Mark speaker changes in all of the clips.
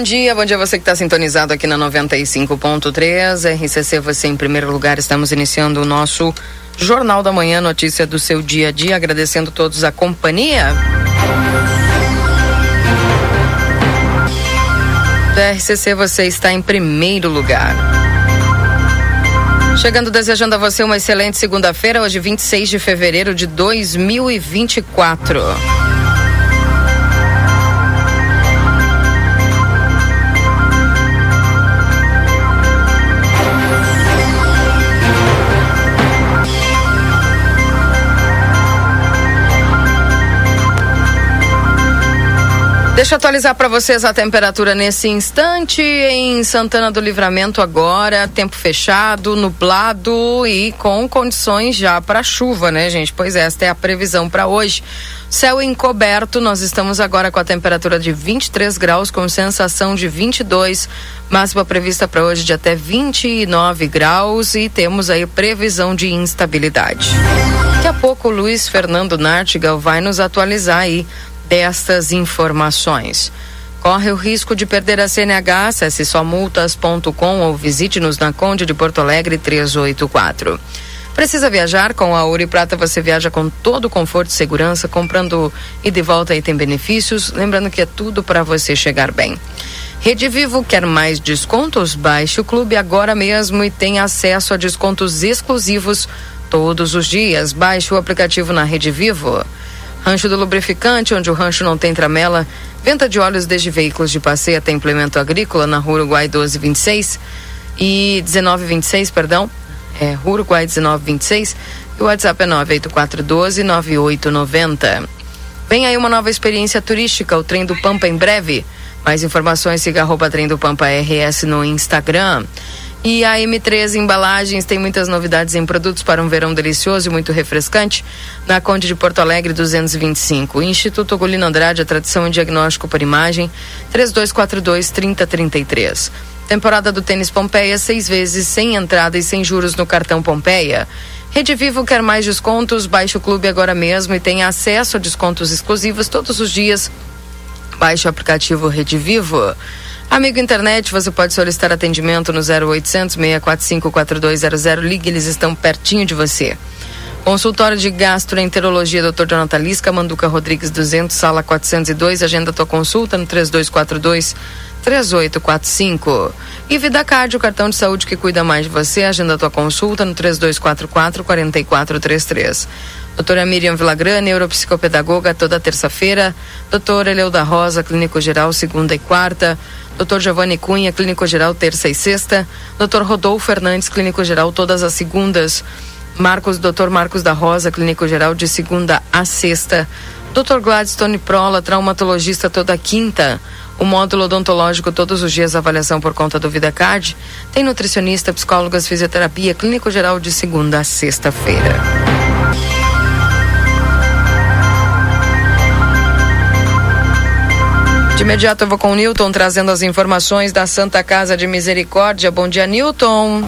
Speaker 1: Bom dia. Bom dia você que está sintonizado aqui na 95.3. RCC, você em primeiro lugar. Estamos iniciando o nosso Jornal da Manhã, notícia do seu dia a dia. Agradecendo todos a companhia. Da RCC, você está em primeiro lugar. Chegando desejando a você uma excelente segunda-feira, hoje 26 de fevereiro de 2024. Deixa eu atualizar para vocês a temperatura nesse instante em Santana do Livramento agora, tempo fechado, nublado e com condições já para chuva, né, gente? Pois é, esta é a previsão para hoje. Céu encoberto, nós estamos agora com a temperatura de 23 graus, com sensação de 22, máxima prevista para hoje de até 29 graus e temos aí previsão de instabilidade. Daqui a pouco o Luiz Fernando Nartigal vai nos atualizar aí destas informações. Corre o risco de perder a CNH, acesse somultas.com ou visite-nos na Conde de Porto Alegre 384. Precisa viajar? Com a Ouro e Prata você viaja com todo conforto e segurança, comprando e de volta aí tem benefícios. Lembrando que é tudo para você chegar bem. Rede Vivo quer mais descontos? Baixe o clube agora mesmo e tenha acesso a descontos exclusivos todos os dias. Baixe o aplicativo na Rede Vivo. Rancho do Lubrificante, onde o rancho não tem tramela. Venda de óleos desde veículos de passeio até implemento agrícola na Rua Uruguai 1226 e 1926, perdão. É, Rua Uruguai 1926 e o WhatsApp é 98412 9890. Vem aí uma nova experiência turística, o Trem do Pampa em breve. Mais informações, siga arroba Trem do Pampa RS no Instagram. E a M3 Embalagens tem muitas novidades em produtos para um verão delicioso e muito refrescante. Na Conde de Porto Alegre 225. Instituto Golino Andrade, a tradição em diagnóstico por imagem, 3242 3033. Temporada do tênis Pompeia, seis vezes, sem entrada e sem juros no cartão Pompeia. Rede Vivo quer mais descontos? Baixe o clube agora mesmo e tenha acesso a descontos exclusivos todos os dias. Baixe o aplicativo Rede Vivo. Amigo internet, você pode solicitar atendimento no 0800 645 4200. Ligue, eles estão pertinho de você. Consultório de Gastroenterologia, Dr. Jonathan Lisca, Manduca Rodrigues 200, sala 402. Agenda tua consulta no 3242 3845. E Vida Card, o cartão de saúde que cuida mais de você. Agenda tua consulta no 3244 4433. Doutora Miriam Villagrana, neuropsicopedagoga, toda terça-feira. Doutora Eleuda Rosa, clínico geral, segunda e quarta. Dr. Giovanni Cunha, clínico geral, terça e sexta. Dr. Rodolfo Fernandes, clínico geral, todas as segundas. Marcos, Dr. Marcos da Rosa, clínico geral, de segunda a sexta. Dr. Gladstone Prola, traumatologista, toda quinta. O módulo odontológico todos os dias, avaliação por conta do VidaCard. Tem nutricionista, psicólogas, fisioterapia, clínico geral de segunda a sexta-feira. De imediato eu vou com o Newton trazendo as informações da Santa Casa de Misericórdia. Bom dia, Newton.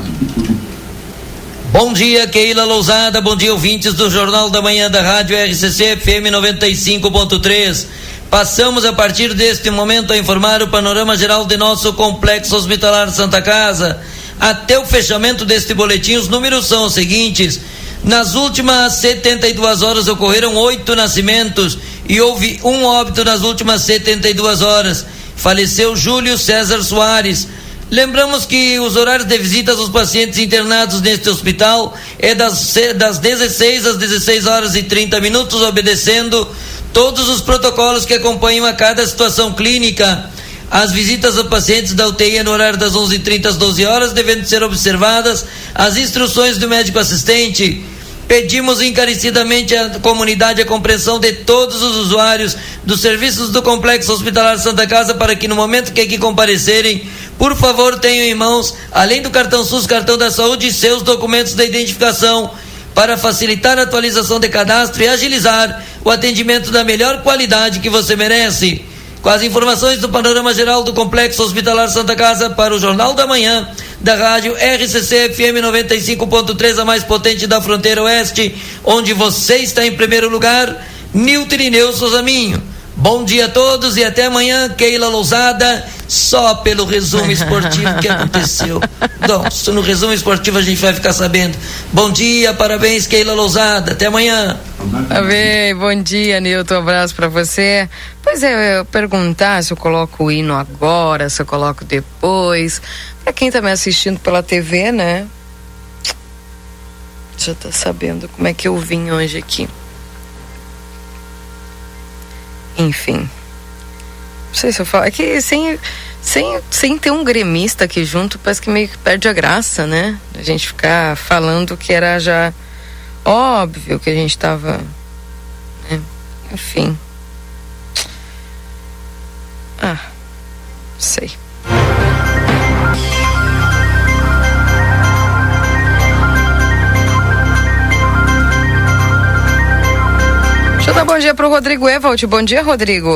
Speaker 2: Bom dia, Keila Lousada. Bom dia, ouvintes do Jornal da Manhã da Rádio RCC FM 95.3. Passamos a partir deste momento a informar o panorama geral de nosso complexo hospitalar Santa Casa. Até o fechamento deste boletim, os números são os seguintes: nas últimas 72 horas ocorreram oito nascimentos e houve um óbito nas últimas 72 horas. Faleceu Júlio César Soares. Lembramos que os horários de visitas aos pacientes internados neste hospital é das, das 16 às 16 horas e 30 minutos, obedecendo todos os protocolos que acompanham a cada situação clínica. As visitas a pacientes da UTI é no horário das 11h30 às 12 horas, devendo ser observadas as instruções do médico assistente Pedimos encarecidamente à comunidade a compreensão de todos os usuários dos serviços do Complexo Hospitalar Santa Casa para que no momento que aqui comparecerem, por favor, tenham em mãos, além do cartão SUS, cartão da saúde, seus documentos de identificação para facilitar a atualização de cadastro e agilizar o atendimento da melhor qualidade que você merece. Com as informações do panorama geral do Complexo Hospitalar Santa Casa para o Jornal da Manhã da rádio RCC FM 95.3, a mais potente da fronteira oeste, onde você está em primeiro lugar, Nilton Ineu Souzaminho. Bom dia a todos e até amanhã, Keila Lousada, só pelo resumo esportivo que aconteceu. Não, no resumo esportivo a gente vai ficar sabendo. Bom dia, parabéns, Keila Lousada, até amanhã.
Speaker 1: Amém, bom dia, Nilton, um abraço para você. Pois é, eu perguntar se eu coloco o hino agora, se eu coloco depois. Para quem tá me assistindo pela TV, né? Já tá sabendo como é que eu vim hoje aqui. Enfim. Não sei se eu falo. É que sem, sem, sem ter um gremista aqui junto, parece que meio que perde a graça, né? A gente ficar falando que era já óbvio que a gente tava. Né? Enfim. Ah, sei. Deixa eu dar bom dia pro Rodrigo Evald. Bom dia, Rodrigo.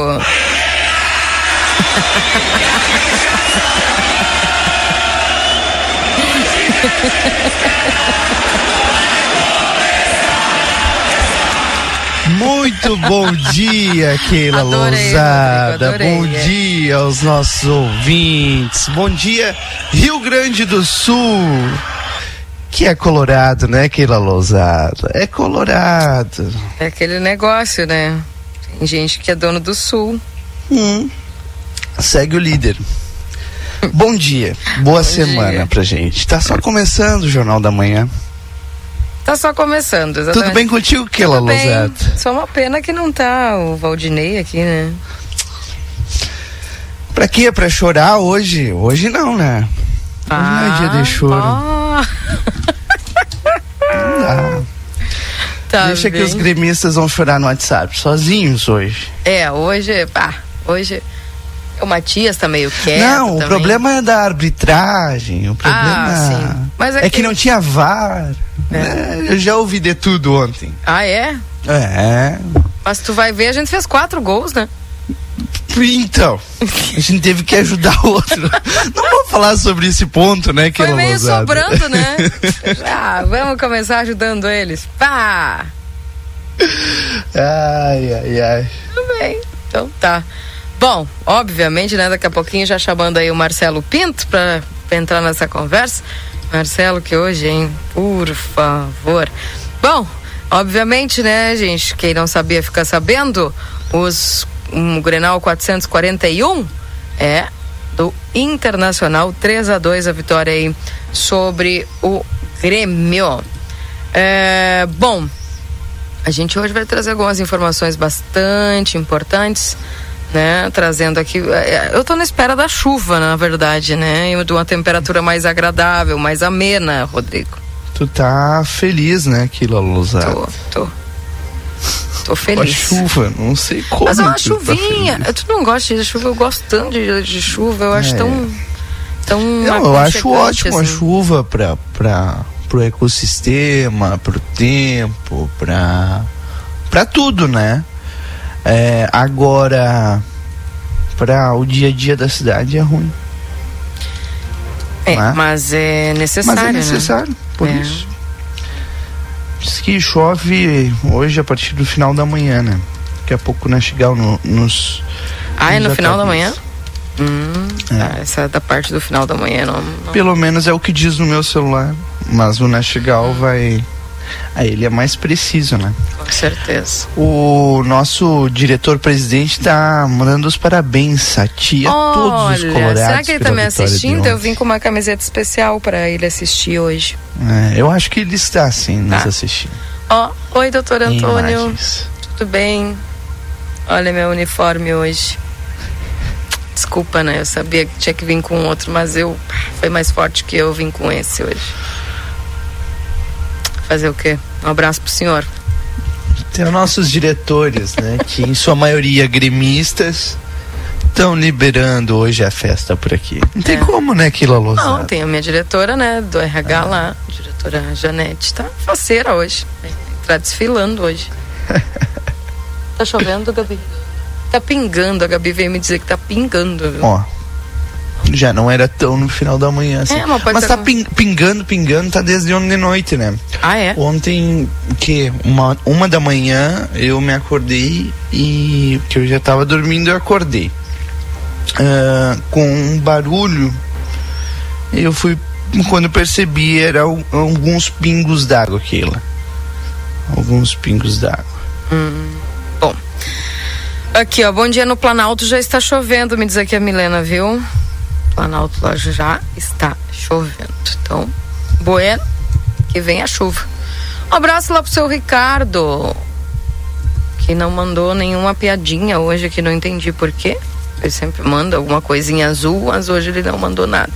Speaker 3: Muito bom dia, Keila
Speaker 1: Adorei,
Speaker 3: Lousada.
Speaker 1: Rodrigo, adorei,
Speaker 3: Bom dia aos nossos ouvintes. Bom dia, Rio Grande do Sul. Que é colorado, né, Keila Lousada? É colorado.
Speaker 1: É aquele negócio, né? Tem gente que é dono do sul.
Speaker 3: Hum. Segue o líder. Bom dia, boa semana
Speaker 1: dia.
Speaker 3: pra gente. Tá só começando o Jornal da Manhã.
Speaker 1: Tá só começando, exatamente.
Speaker 3: Tudo bem contigo, Keila. Lousada?
Speaker 1: Só uma pena que não tá o Valdinei aqui, né?
Speaker 3: Pra quê? Pra chorar hoje? Hoje não, né? Hoje não é dia de choro.
Speaker 1: Ah,
Speaker 3: Não
Speaker 1: tá
Speaker 3: Deixa que
Speaker 1: bem.
Speaker 3: os gremistas vão chorar no WhatsApp, sozinhos hoje.
Speaker 1: É, hoje, pá, hoje o Matias tá meio quieto
Speaker 3: não, o
Speaker 1: também.
Speaker 3: problema é da arbitragem. O problema
Speaker 1: Ah. Mas é
Speaker 3: é, que...
Speaker 1: que-
Speaker 3: não tinha VAR. né? Eu já ouvi de tudo ontem.
Speaker 1: Ah, é?
Speaker 3: É.
Speaker 1: Mas tu vai ver, a gente fez quatro gols, né?
Speaker 3: Então, a gente teve que ajudar o outro. Não vou falar sobre esse ponto, né, que
Speaker 1: Foi meio sobrando, né? ah, vamos começar ajudando eles. Pá!
Speaker 3: ai, ai, ai.
Speaker 1: Tudo bem. Então tá. Bom, obviamente, né? Daqui a pouquinho já chamando aí o Marcelo Pinto pra, pra entrar nessa conversa. Marcelo, que hoje, hein? Por favor. Bom, obviamente, né, gente? Quem não sabia fica sabendo. Os um, Grenal 441 é do Internacional 3 a 2 a vitória aí sobre o Grêmio. É, bom, a gente hoje vai trazer algumas informações bastante importantes, né? Trazendo aqui. é, Eu tô na espera da chuva, na verdade, né? E de uma temperatura mais agradável, mais amena, Rodrigo.
Speaker 3: Tu tá feliz, né, Kila Lousada?
Speaker 1: Tô, tô. Tô
Speaker 3: Com a
Speaker 1: feliz.
Speaker 3: chuva, não sei como.
Speaker 1: Mas é uma
Speaker 3: tá
Speaker 1: chuvinha.
Speaker 3: feliz.
Speaker 1: tu não gosta de chuva, eu gosto tanto de, de chuva, eu acho
Speaker 3: É.
Speaker 1: tão. tão
Speaker 3: Não, eu acho ótimo a
Speaker 1: assim.
Speaker 3: chuva para para pro ecossistema, pro tempo, para para tudo, né? É, agora para o dia a dia da cidade é ruim,
Speaker 1: É,
Speaker 3: né?
Speaker 1: mas é necessário.
Speaker 3: mas é
Speaker 1: né?
Speaker 3: necessário, por
Speaker 1: É.
Speaker 3: isso. Diz que chove hoje a partir do final da manhã, né? Daqui a pouco na chegar no, nos
Speaker 1: Ah, é no final da manhã? Hum,
Speaker 3: É.
Speaker 1: tá, essa é da parte do final da manhã, não. não.
Speaker 3: Pelo menos é o que diz no meu celular. Mas o Nastigal vai. Aí ele é mais preciso, né?
Speaker 1: Com certeza.
Speaker 3: O nosso diretor-presidente tá mandando os parabéns a ti a todos os
Speaker 1: Olha,
Speaker 3: colorados.
Speaker 1: será que ele tá
Speaker 3: pela
Speaker 1: me assistindo? Eu vim com uma camiseta especial pra ele assistir hoje.
Speaker 3: É, eu acho que ele está sim nos
Speaker 1: Tá.
Speaker 3: assistindo.
Speaker 1: Ó, oi, doutor Antônio.
Speaker 3: imagens.
Speaker 1: Tudo bem? Olha meu uniforme hoje. Desculpa, né? Eu sabia que tinha que vir com outro, mas eu foi mais forte que eu vim com esse hoje. Fazer o quê? Um abraço pro senhor.
Speaker 3: Tem os nossos diretores, né? que em sua maioria gremistas estão liberando hoje a festa por aqui. Não tem é. como, né, Kila Lozada?
Speaker 1: Não, tem a minha diretora, né, do RH lá, a diretora Janete, tá faceira hoje. Tá desfilando hoje. tá chovendo, Gabi? Tá pingando, a Gabi veio me dizer que tá pingando. Viu?
Speaker 3: Ó, já não era tão no final da manhã, assim. É, mas, mas tá pingando, pingando, tá desde ontem de noite, né?
Speaker 1: Ah, é?
Speaker 3: Ontem, que uma, uma da manhã, eu me acordei e que eu já tava dormindo, eu acordei. Uh, com um barulho, eu fui, quando percebi, era alguns pingos d'água aquilo. Alguns pingos d'água.
Speaker 1: Hum, bom. Aqui, ó, bom dia no Planalto, já está chovendo, me diz aqui a Milena, viu? Planalto lá já está chovendo. Então, bueno, que vem a chuva. Um abraço lá pro seu Ricardo, que não mandou nenhuma piadinha hoje, que não entendi por quê. Ele sempre manda alguma coisinha azul, mas hoje ele não mandou nada.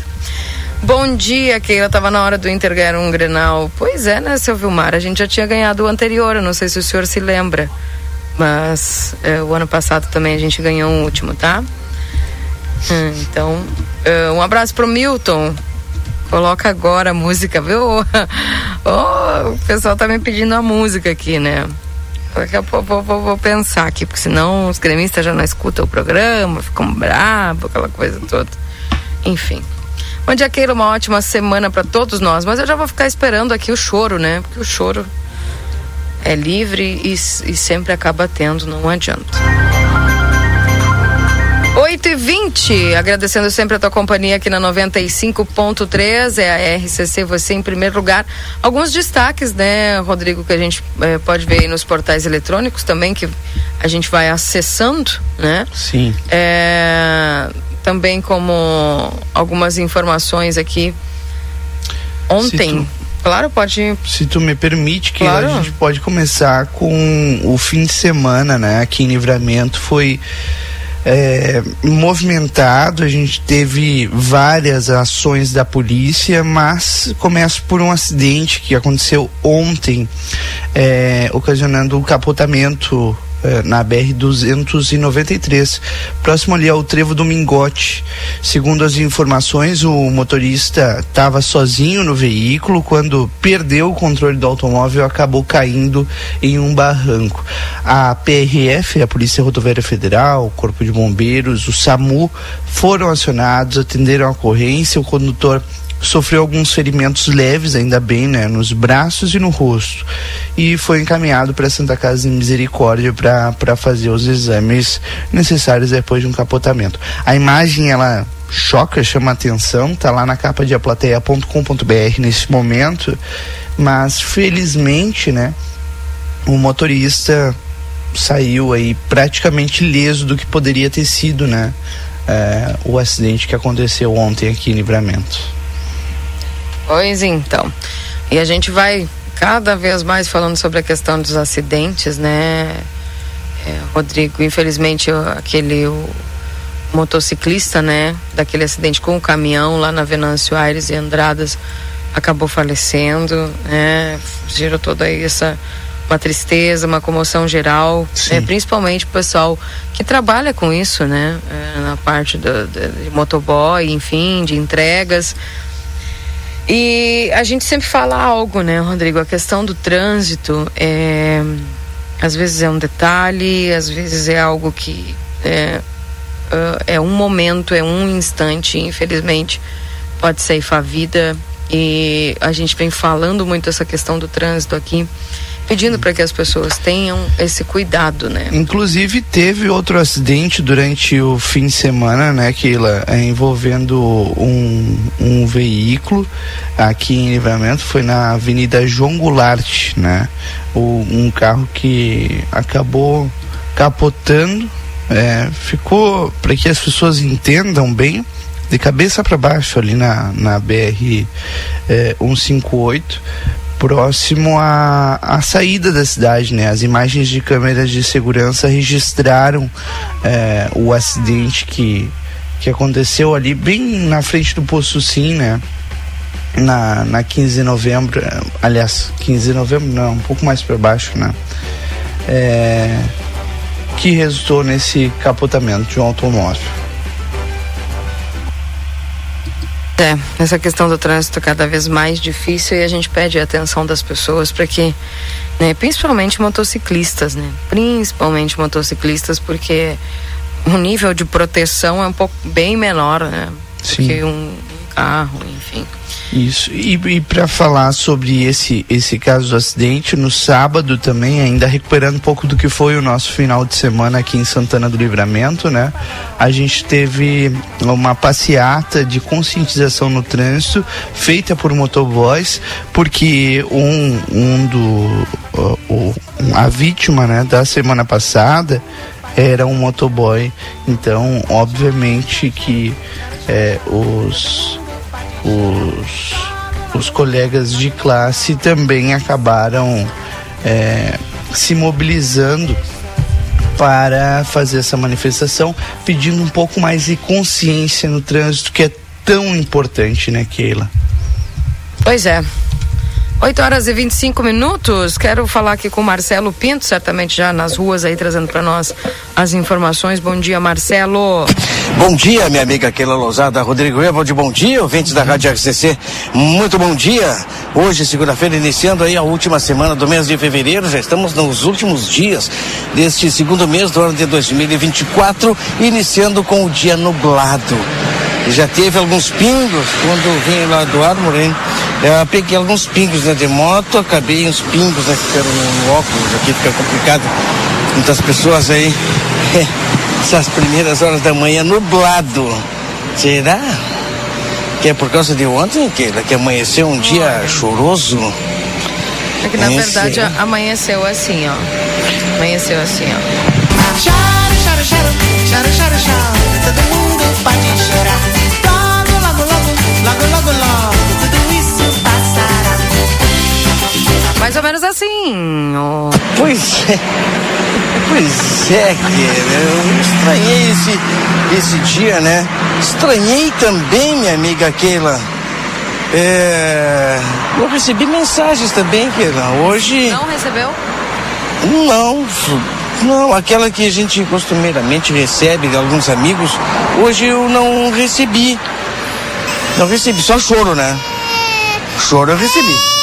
Speaker 1: Bom dia, Keila. Tava na hora do Inter ganhar um Grenal. Pois é, né, seu Vilmar? A gente já tinha ganhado o anterior, eu não sei se o senhor se lembra. Mas é, o ano passado também a gente ganhou um último, tá? Hum, então, uh, um abraço pro Milton. Coloca agora a música, viu? oh, o pessoal tá me pedindo a música aqui, né? Daqui a pouco vou, vou, vou, pensar aqui, porque senão os gremistas já não escutam o programa, ficam bravos, aquela coisa toda. Enfim. Bom dia, Keila, uma ótima semana para todos nós. Mas eu já vou ficar esperando aqui o choro, né? Porque o choro é livre e, e sempre acaba tendo, não adianta. 8 e 20 agradecendo sempre a tua companhia aqui na 95.3, é a RCC, você em primeiro lugar. Alguns destaques, né, Rodrigo, que a gente é, pode ver aí nos portais eletrônicos também, que a gente vai acessando, né?
Speaker 3: Sim.
Speaker 1: É, também como algumas informações aqui. Ontem. Claro, pode.
Speaker 3: Se tu me permite, que claro. a gente pode começar com o fim de semana, né? Aqui em Livramento foi é, movimentado, a gente teve várias ações da polícia, mas começa por um acidente que aconteceu ontem, é, ocasionando o um capotamento na BR-293, próximo ali ao trevo do Mingote. Segundo as informações, o motorista estava sozinho no veículo quando perdeu o controle do automóvel e acabou caindo em um barranco. A PRF, a Polícia Rodoviária Federal, o Corpo de Bombeiros, o SAMU foram acionados, atenderam a ocorrência, o condutor sofreu alguns ferimentos leves, ainda bem, né, nos braços e no rosto. E foi encaminhado para Santa Casa de Misericórdia para fazer os exames necessários depois de um capotamento. A imagem ela choca, chama atenção, tá lá na capa de aplateia.com.br nesse momento, mas felizmente, né, o motorista saiu aí praticamente ileso do que poderia ter sido, né, é, o acidente que aconteceu ontem aqui em Livramento.
Speaker 1: Pois então. E a gente vai cada vez mais falando sobre a questão dos acidentes, né, é, Rodrigo? Infelizmente, aquele o motociclista, né, daquele acidente com o caminhão lá na Venâncio Aires e Andradas acabou falecendo, né? Gerou toda essa uma tristeza, uma comoção geral, né, principalmente o pessoal que trabalha com isso, né? É, na parte do, de motoboy, enfim, de entregas. E a gente sempre fala algo, né, Rodrigo? A questão do trânsito é, às vezes é um detalhe, às vezes é algo que é, é um momento, é um instante, infelizmente pode ceifar a vida. E a gente vem falando muito essa questão do trânsito aqui pedindo para que as pessoas tenham esse cuidado, né?
Speaker 3: Inclusive teve outro acidente durante o fim de semana, né, Keila, é, envolvendo um, um veículo aqui em Livramento, foi na Avenida João Goulart, né? O, um carro que acabou capotando, é, ficou para que as pessoas entendam bem de cabeça para baixo ali na, na BR é, 158 próximo à, à saída da cidade, né? As imagens de câmeras de segurança registraram é, o acidente que, que aconteceu ali bem na frente do posto sim, né? na, na 15 de novembro, aliás, 15 de novembro não, um pouco mais para baixo, né? É, que resultou nesse capotamento de um automóvel.
Speaker 1: É, essa questão do trânsito é cada vez mais difícil e a gente pede a atenção das pessoas para que, né, principalmente motociclistas, né? Principalmente motociclistas, porque o nível de proteção é um pouco bem menor, né? Sim. Que um carro, enfim.
Speaker 3: Isso. E, e para falar sobre esse esse caso do acidente, no sábado também, ainda recuperando um pouco do que foi o nosso final de semana aqui em Santana do Livramento, né? A gente teve uma passeata de conscientização no trânsito feita por motoboys, porque um, um do a vítima, né, da semana passada era um motoboy. Então, obviamente que é, os os, os colegas de classe também acabaram é, se mobilizando para fazer essa manifestação, pedindo um pouco mais de consciência no trânsito, que é tão importante, né, Keila?
Speaker 1: Pois é. 8 horas e 25 minutos. Quero falar aqui com o Marcelo Pinto, certamente já nas ruas aí trazendo para nós as informações. Bom dia, Marcelo.
Speaker 4: Bom dia, minha amiga Keila Lousada, Rodrigo Evald, bom dia, ouvintes da Rádio RCC, muito bom dia. Hoje, segunda-feira, iniciando aí a última semana do mês de fevereiro, já estamos nos últimos dias deste segundo mês do ano de 2024, iniciando com o dia nublado já teve alguns pingos quando vim lá do Armoren. Eu peguei alguns pingos né, de moto, acabei uns pingos né, ficando no óculos, aqui fica complicado. Muitas pessoas aí, essas primeiras horas da manhã, nublado. Será? Que é por causa de ontem, que, que amanheceu um dia choroso?
Speaker 1: É que na verdade amanheceu assim, ó. Amanheceu assim, ó. Choro, choro, choro, choro, choro, choro, todo mundo pode chorar. Logo, logo, logo, logo, logo, logo, Mais ou menos assim. Oh.
Speaker 4: Pois é. Pois é, que eu estranhei esse, esse dia, né? Estranhei também, minha amiga Keila. É... Eu recebi mensagens também, Keila. Hoje.
Speaker 1: Não recebeu?
Speaker 4: Não, não, aquela que a gente costumeiramente recebe de alguns amigos, hoje eu não recebi. Não recebi, só choro, né? Choro eu recebi.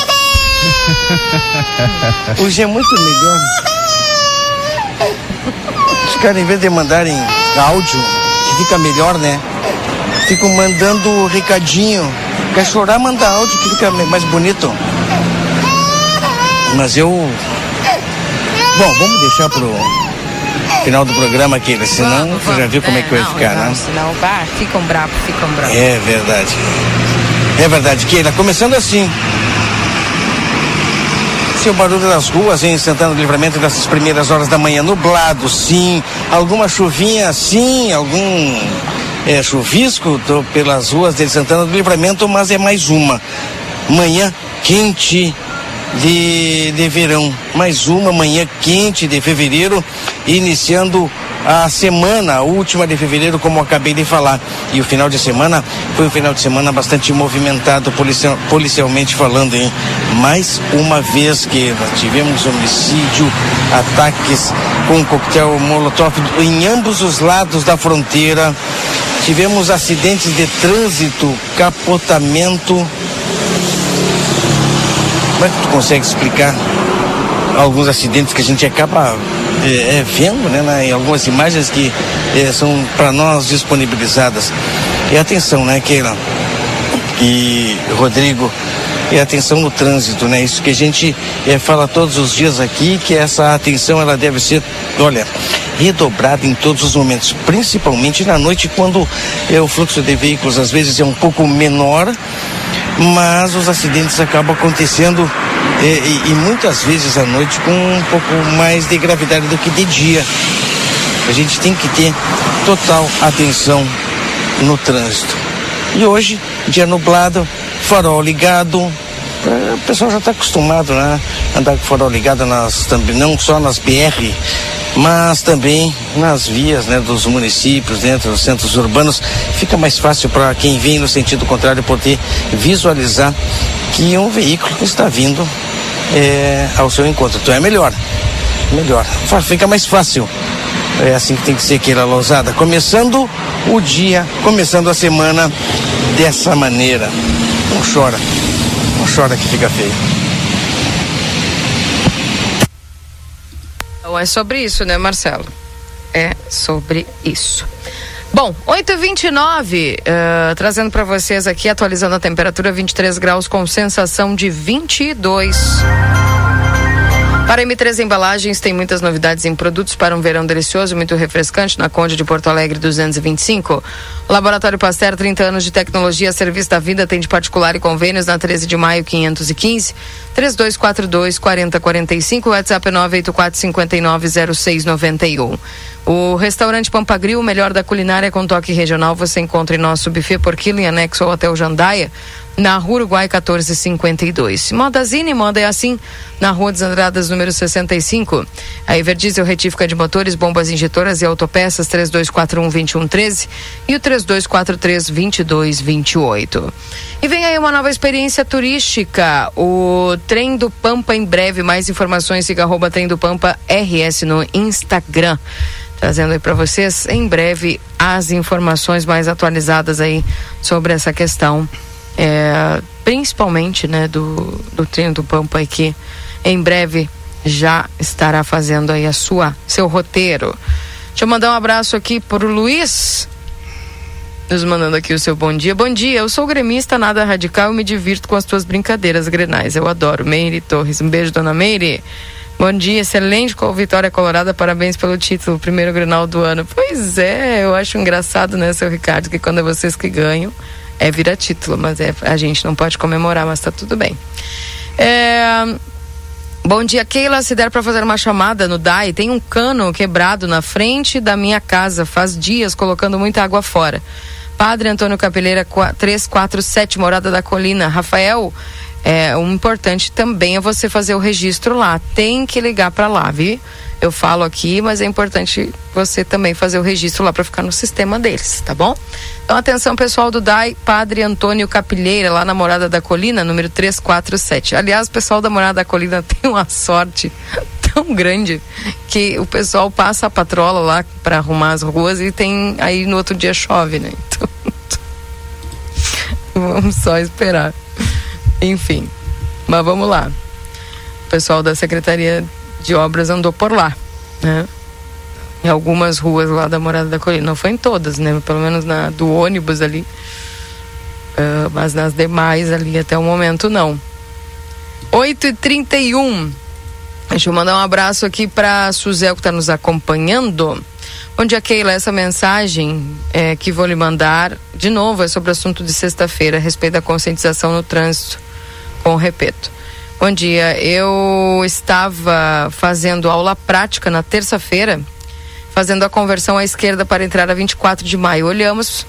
Speaker 4: Hoje é muito melhor. Os caras, em vez de mandarem áudio, que fica melhor, né? Ficam mandando recadinho. Quer chorar, manda áudio que fica mais bonito. Mas eu Bom, vamos deixar pro final do programa aqui, senão vamos, você já viu como é, é que vai não, ficar, não, né?
Speaker 1: Senão, bah, ficam bravos, ficam bravos.
Speaker 4: É verdade. É verdade, Keila. Começando assim. Seu barulho das ruas em Santana do Livramento nessas primeiras horas da manhã, nublado, sim. Alguma chuvinha, sim. Algum é, chuvisco pelas ruas de Santana do Livramento, mas é mais uma. Manhã quente, de, de verão. Mais uma manhã quente de fevereiro, iniciando a semana, última de fevereiro, como acabei de falar. E o final de semana foi um final de semana bastante movimentado, policial, policialmente falando, hein? Mais uma vez que tivemos homicídio, ataques com coquetel Molotov em ambos os lados da fronteira. Tivemos acidentes de trânsito, capotamento, como é que tu consegue explicar alguns acidentes que a gente acaba é, é, vendo, né, em algumas imagens que é, são para nós disponibilizadas? E atenção, né, Keila e Rodrigo, e atenção no trânsito, né? Isso que a gente é, fala todos os dias aqui, que essa atenção ela deve ser, olha, redobrada em todos os momentos, principalmente na noite quando é, o fluxo de veículos às vezes é um pouco menor mas os acidentes acabam acontecendo e, e, e, muitas vezes à noite com um pouco mais de gravidade do que de dia. A gente tem que ter total atenção no trânsito. E hoje, dia nublado, farol ligado, o pessoal já está acostumado, né? Andar com farol ligado nas, também, não só nas BR mas também nas vias né, dos municípios, dentro dos centros urbanos, fica mais fácil para quem vem no sentido contrário poder visualizar que um veículo está vindo é, ao seu encontro. Então é melhor, melhor, fica mais fácil. É assim que tem que ser, Keila Lousada. Começando o dia, começando a semana dessa maneira. Não chora, não chora que fica feio.
Speaker 1: Então é sobre isso, né, Marcelo? É sobre isso. Bom, 8h29, uh, trazendo para vocês aqui, atualizando a temperatura 23 graus com sensação de 22. Para M3 Embalagens tem muitas novidades em produtos para um verão delicioso, muito refrescante, na Conde de Porto Alegre 225. O Laboratório Pasteur, 30 anos de tecnologia, serviço da vida, tem de particular e convênios na 13 de maio 515, 3242 4045, WhatsApp 984 590691. O restaurante Pampagril, o melhor da culinária com toque regional, você encontra em nosso buffet por quilo em anexo ao Hotel Jandaia na Rua Uruguai 1452. Moda Zine, moda é assim, na Rua dos Andradas, número 65. A Everdiesel retífica de motores, bombas injetoras e autopeças 3241-2113 e o 3243-2228. E vem aí uma nova experiência turística, o Trem do Pampa em breve. Mais informações, siga arroba Trem do Pampa RS no Instagram trazendo aí para vocês em breve as informações mais atualizadas aí sobre essa questão é, principalmente né, do, do treino do Pampa que em breve já estará fazendo aí a sua seu roteiro. Deixa eu mandar um abraço aqui para o Luiz, nos mandando aqui o seu bom dia. Bom dia, eu sou gremista, nada radical, me divirto com as tuas brincadeiras grenais. Eu adoro. Meire Torres, um beijo, dona Meire. Bom dia, excelente com Vitória Colorada, parabéns pelo título, primeiro Grenal do ano. Pois é, eu acho engraçado, né, seu Ricardo, que quando é vocês que ganham, é vira título, mas é, a gente não pode comemorar, mas tá tudo bem. É, bom dia, Keila. Se der para fazer uma chamada no DAI, tem um cano quebrado na frente da minha casa, faz dias colocando muita água fora. Padre Antônio Capeleira 347, Morada da Colina. Rafael, é, o importante também é você fazer o registro lá. Tem que ligar para lá, viu? Eu falo aqui, mas é importante você também fazer o registro lá para ficar no sistema deles, tá bom? Então, atenção pessoal do DAI, Padre Antônio Capilheira, lá na Morada da Colina, número 347. Aliás, o pessoal da Morada da Colina tem uma sorte tão grande que o pessoal passa a patrola lá para arrumar as ruas e tem aí no outro dia chove, né? Então, vamos só esperar. Enfim, mas vamos lá. O pessoal da Secretaria de obras andou por lá, né? Em algumas ruas lá da Morada da Colina. Não foi em todas, né? Pelo menos na do ônibus ali. Uh, mas nas demais ali até o momento não. 8 e 31 Deixa eu mandar um abraço aqui para Suzel que está nos acompanhando. Bom dia, Keila. Essa mensagem é, que vou lhe mandar, de novo, é sobre o assunto de sexta-feira, a respeito da conscientização no trânsito. Com repito. Bom dia. Eu estava fazendo aula prática na terça-feira, fazendo a conversão à esquerda para entrar a 24 de maio. Olhamos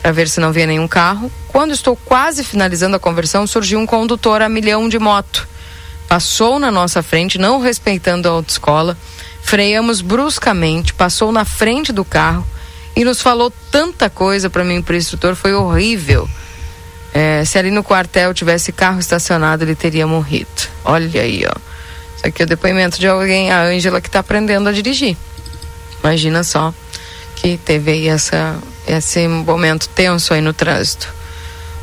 Speaker 1: para ver se não via nenhum carro. Quando estou quase finalizando a conversão, surgiu um condutor a milhão de moto. Passou na nossa frente, não respeitando a autoescola. Freamos bruscamente, passou na frente do carro e nos falou tanta coisa para mim, para o instrutor, foi horrível. É, se ali no quartel tivesse carro estacionado, ele teria morrido. Olha aí, ó. Isso aqui é o depoimento de alguém, a Ângela, que está aprendendo a dirigir. Imagina só que teve aí essa, esse momento tenso aí no trânsito.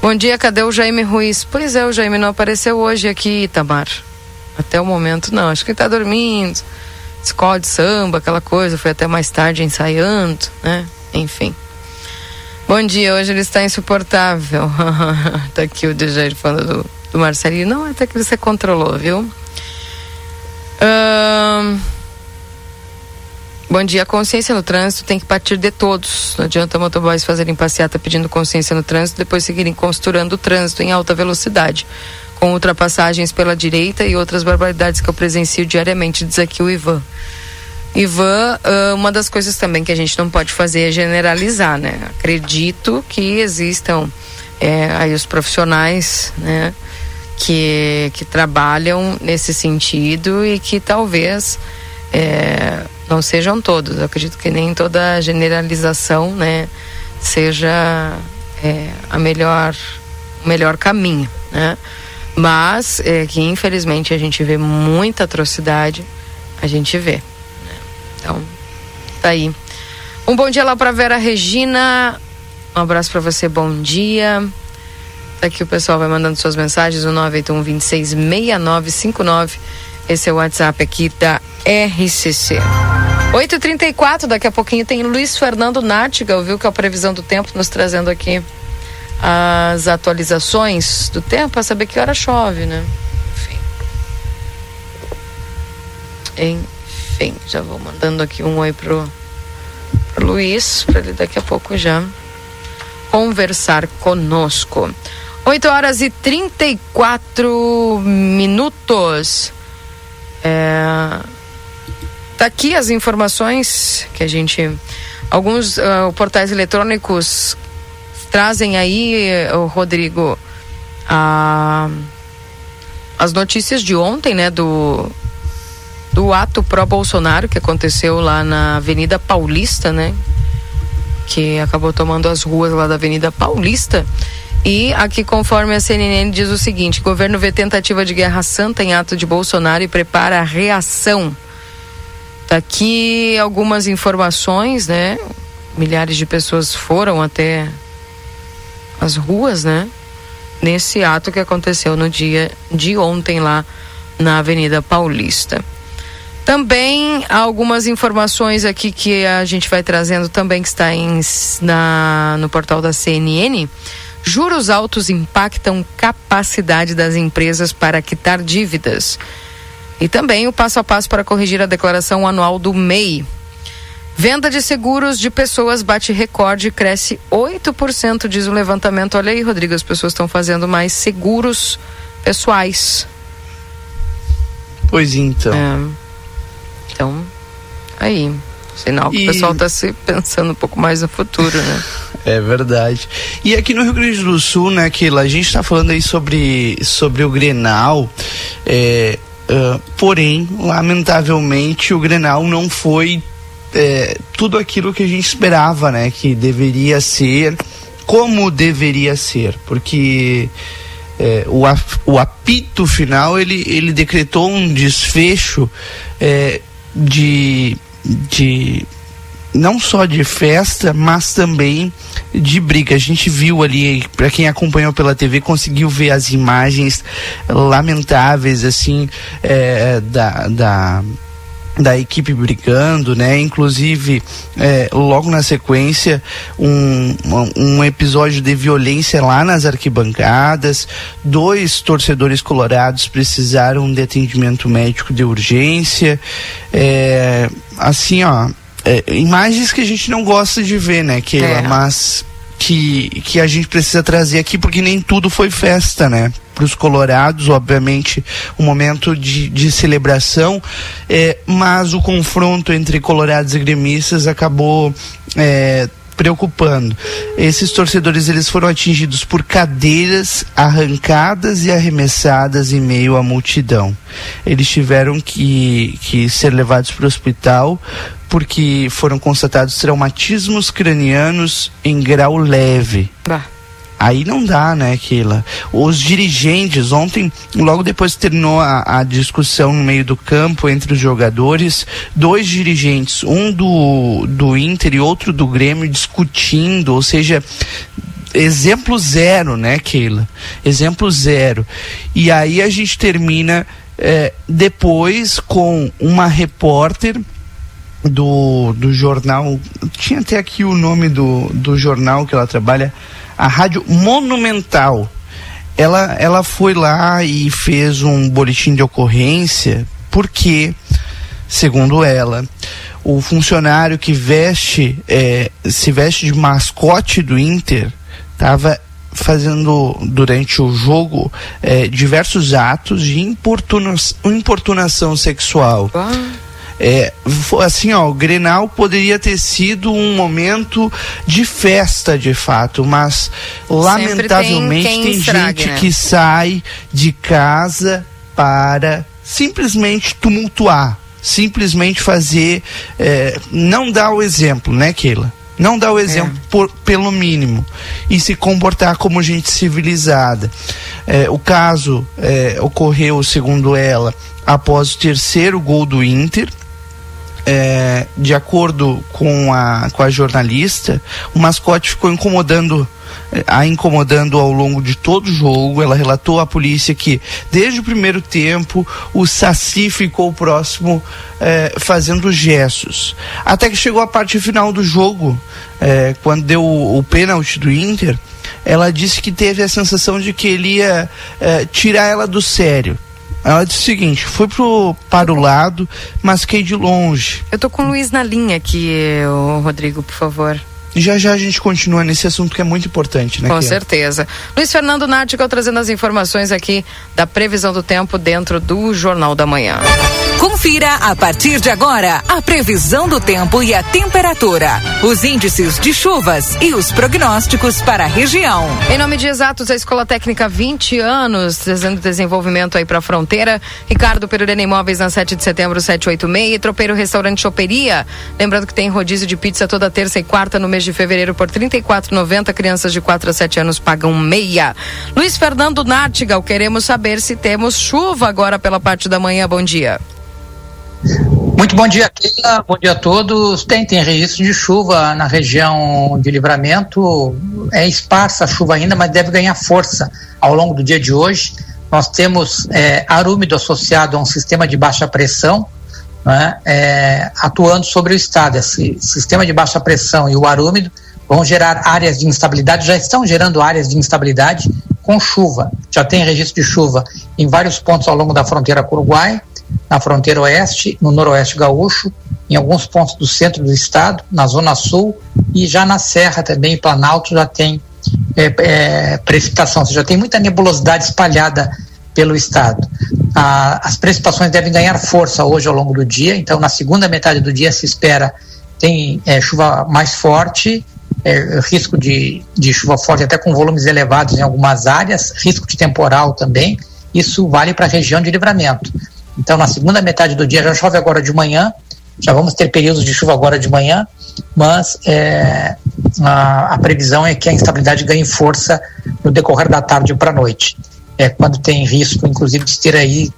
Speaker 1: Bom dia, cadê o Jaime Ruiz? Pois é, o Jaime não apareceu hoje aqui, Itamar. Até o momento não, acho que ele está dormindo. Escola de samba, aquela coisa, foi até mais tarde ensaiando, né? Enfim. Bom dia, hoje ele está insuportável. tá aqui o DJ falando do, do Marcelinho. Não, até que você controlou, viu? Bom dia, consciência no trânsito tem que partir de todos. Não adianta motoboys fazerem passeata pedindo consciência no trânsito, depois seguirem costurando o trânsito em alta velocidade, com ultrapassagens pela direita e outras barbaridades que eu presencio diariamente, diz aqui o Ivan. Ivan, ah, uma das coisas também que a gente não pode fazer é generalizar, né? Acredito que existam é, aí os profissionais, né? Que, que trabalham nesse sentido e que talvez é, Não sejam todos. Eu acredito que nem toda generalização, né, seja é, a melhor, o melhor caminho, né? Mas é, que infelizmente a gente vê muita atrocidade, a gente vê. Então, tá aí. Um bom dia lá para Vera Regina. Um abraço para você, bom dia. Tá aqui o pessoal vai mandando suas mensagens, o 981 26 6959. Esse é o WhatsApp aqui da RCC. 8h34, daqui a pouquinho tem Luiz Fernando Nartiga, viu que é a previsão do tempo nos trazendo aqui as atualizações do tempo para saber que hora chove, né? Enfim. Enfim, já vou mandando aqui um oi pro, pro Luiz, para ele daqui a pouco já conversar conosco. 8 horas e 34 minutos. É, tá aqui as informações que a gente. Alguns uh, portais eletrônicos trazem aí, o Rodrigo, a, as notícias de ontem, né, do, do ato pró-Bolsonaro que aconteceu lá na Avenida Paulista, né, que acabou tomando as ruas lá da Avenida Paulista. E aqui, conforme a CNN diz o seguinte: governo vê tentativa de guerra santa em ato de Bolsonaro e prepara a reação. Tá aqui algumas informações, né? Milhares de pessoas foram até as ruas, né? Nesse ato que aconteceu no dia de ontem lá na Avenida Paulista. Também algumas informações aqui que a gente vai trazendo também que está em, na, no portal da CNN. Juros altos impactam capacidade das empresas para quitar dívidas. E também o passo a passo para corrigir a declaração anual do MEI. Venda de seguros de pessoas bate recorde e cresce 8%, diz o levantamento. Olha aí, Rodrigo, as pessoas estão fazendo mais seguros pessoais.
Speaker 3: Pois então.
Speaker 1: É. Então, aí. Sinal que e... o pessoal está se pensando um pouco mais no futuro, né?
Speaker 3: É verdade. E aqui no Rio Grande do Sul, né, que a gente está falando aí sobre, sobre o Grenal, é, uh, porém, lamentavelmente, o Grenal não foi é, tudo aquilo que a gente esperava, né? Que deveria ser, como deveria ser, porque é, o, o apito final ele, ele decretou um desfecho é, de, de não só de festa, mas também de briga. A gente viu ali, para quem acompanhou pela TV, conseguiu ver as imagens lamentáveis, assim, é, da, da da equipe brigando, né? Inclusive, é, logo na sequência, um, um episódio de violência lá nas arquibancadas. Dois torcedores colorados precisaram de atendimento médico de urgência. É, assim, ó, é, imagens que a gente não gosta de ver, né, Keila? É. Mas que, que a gente precisa trazer aqui, porque nem tudo foi festa, né? Para os colorados, obviamente, um momento de, de celebração, é, mas o confronto entre colorados e gremistas acabou é, preocupando. Esses torcedores eles foram atingidos por cadeiras arrancadas e arremessadas em meio à multidão. Eles tiveram que, que ser levados para o hospital porque foram constatados traumatismos cranianos em grau leve. Bah. Aí não dá, né, Keila? Os dirigentes, ontem, logo depois que terminou a, a, discussão no meio do campo entre os jogadores, dois dirigentes, um do, do Inter e outro do Grêmio, discutindo, ou seja, exemplo zero, né, Keila? Exemplo zero. E aí a gente termina é, depois com uma repórter do, do jornal. Tinha até aqui o nome do, do jornal que ela trabalha, a Rádio Monumental. Ela, ela foi lá e fez um boletim de ocorrência porque, segundo ela, o funcionário que veste, é, se veste de mascote do Inter, estava fazendo durante o jogo é, diversos atos de importunação, importunação sexual. Ah é, assim, ó, o Grenal poderia ter sido um momento de festa, de fato, mas lamentavelmente tem, tem estrague, gente né? que sai de casa para simplesmente tumultuar simplesmente fazer, é, não dar o exemplo, né, Keila? Não dar o exemplo é. por, pelo mínimo e se comportar como gente civilizada. É, o caso é, ocorreu, segundo ela, após o terceiro gol do Inter. É, de acordo com a, com a jornalista, o mascote ficou incomodando a incomodando ao longo de todo o jogo. Ela relatou à polícia que, desde o primeiro tempo, o Saci ficou próximo eh, fazendo gestos. Até que chegou a parte final do jogo, eh, quando deu o, o pênalti do Inter, ela disse que teve a sensação de que ele ia tirar ela do sério. Ela disse o seguinte: fui pro, para o lado, mas fiquei de longe.
Speaker 1: Eu tô com o Luiz na linha aqui, o Rodrigo, por favor.
Speaker 3: Já já a gente continua nesse assunto que é muito importante, né?
Speaker 1: Com certeza. Luiz Fernando Nártico trazendo as informações aqui da previsão do tempo dentro do Jornal da Manhã.
Speaker 5: Confira a partir de agora a previsão do tempo e a temperatura, os índices de chuvas e os prognósticos para a região.
Speaker 1: Em nome de Exatos, a Escola Técnica 20 anos, trazendo desenvolvimento aí para a fronteira. Ricardo Perurena Imóveis na 7 de setembro, 786. E Tropeiro Restaurante Choperia. Lembrando que tem rodízio de pizza toda terça e quarta no mês de fevereiro por R$ 34,90. Crianças de 4 a 7 anos pagam meia. Luiz Fernando Nartigal, queremos saber se temos chuva agora pela parte da manhã. Bom dia.
Speaker 6: Muito bom dia, Keila. Bom dia a todos. Tem, tem registro de chuva na região de livramento. É esparsa a chuva ainda, mas deve ganhar força ao longo do dia de hoje. Nós temos é, ar úmido associado a um sistema de baixa pressão né, é, atuando sobre o estado. Esse sistema de baixa pressão e o ar úmido vão gerar áreas de instabilidade, já estão gerando áreas de instabilidade com chuva. Já tem registro de chuva em vários pontos ao longo da fronteira com o Uruguai na fronteira oeste, no noroeste gaúcho, em alguns pontos do centro do estado, na zona sul e já na serra também, Planalto já tem é, é, precipitação, ou seja, tem muita nebulosidade espalhada pelo estado. Ah, as precipitações devem ganhar força hoje ao longo do dia, então na segunda metade do dia se espera tem é, chuva mais forte, é, risco de, de chuva forte até com volumes elevados em algumas áreas, risco de temporal também, isso vale para a região de livramento. Então, na segunda metade do dia já chove agora de manhã, já vamos ter períodos de chuva agora de manhã, mas é, a, a, previsão é que a instabilidade ganhe força no decorrer da tarde para a noite. É quando tem risco, inclusive, de ter aí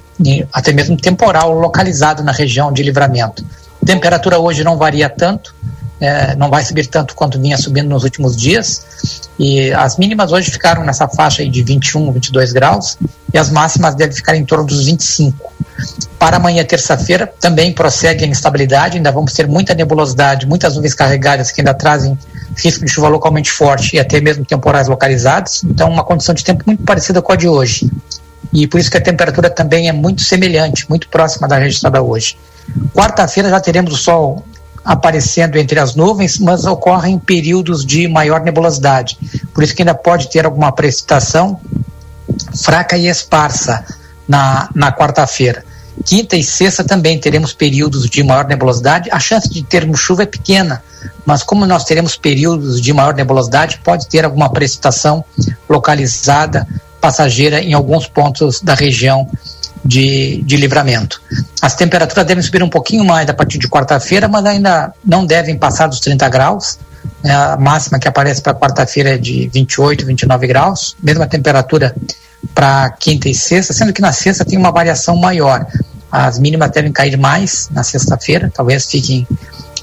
Speaker 6: até mesmo temporal localizado na região de livramento. Temperatura hoje não varia tanto, é, não vai subir tanto quanto vinha subindo nos últimos dias. E as mínimas hoje ficaram nessa faixa de 21, 22 graus e as máximas devem ficar em torno dos 25. Para amanhã, terça-feira, também prossegue a instabilidade, ainda vamos ter muita nebulosidade, muitas nuvens carregadas que ainda trazem risco de chuva localmente forte e até mesmo temporais localizados. Então, uma condição de tempo muito parecida com a de hoje. E por isso que a temperatura também é muito semelhante, muito próxima da registrada hoje. Quarta-feira já teremos o sol aparecendo entre as nuvens, mas ocorrem períodos de maior nebulosidade. Por isso que ainda pode ter alguma precipitação fraca e esparsa na, na quarta-feira. Quinta e sexta também teremos períodos de maior nebulosidade. A chance de termos chuva é pequena, mas como nós teremos períodos de maior nebulosidade, pode ter alguma precipitação localizada, passageira em alguns pontos da região de, de livramento. As temperaturas devem subir um pouquinho mais a partir de quarta-feira, mas ainda não devem passar dos 30 graus. É, a máxima que aparece para quarta-feira é de 28, 29 graus, mesma temperatura para quinta e sexta, sendo que na sexta tem uma variação maior. As mínimas devem cair mais na sexta-feira, talvez fiquem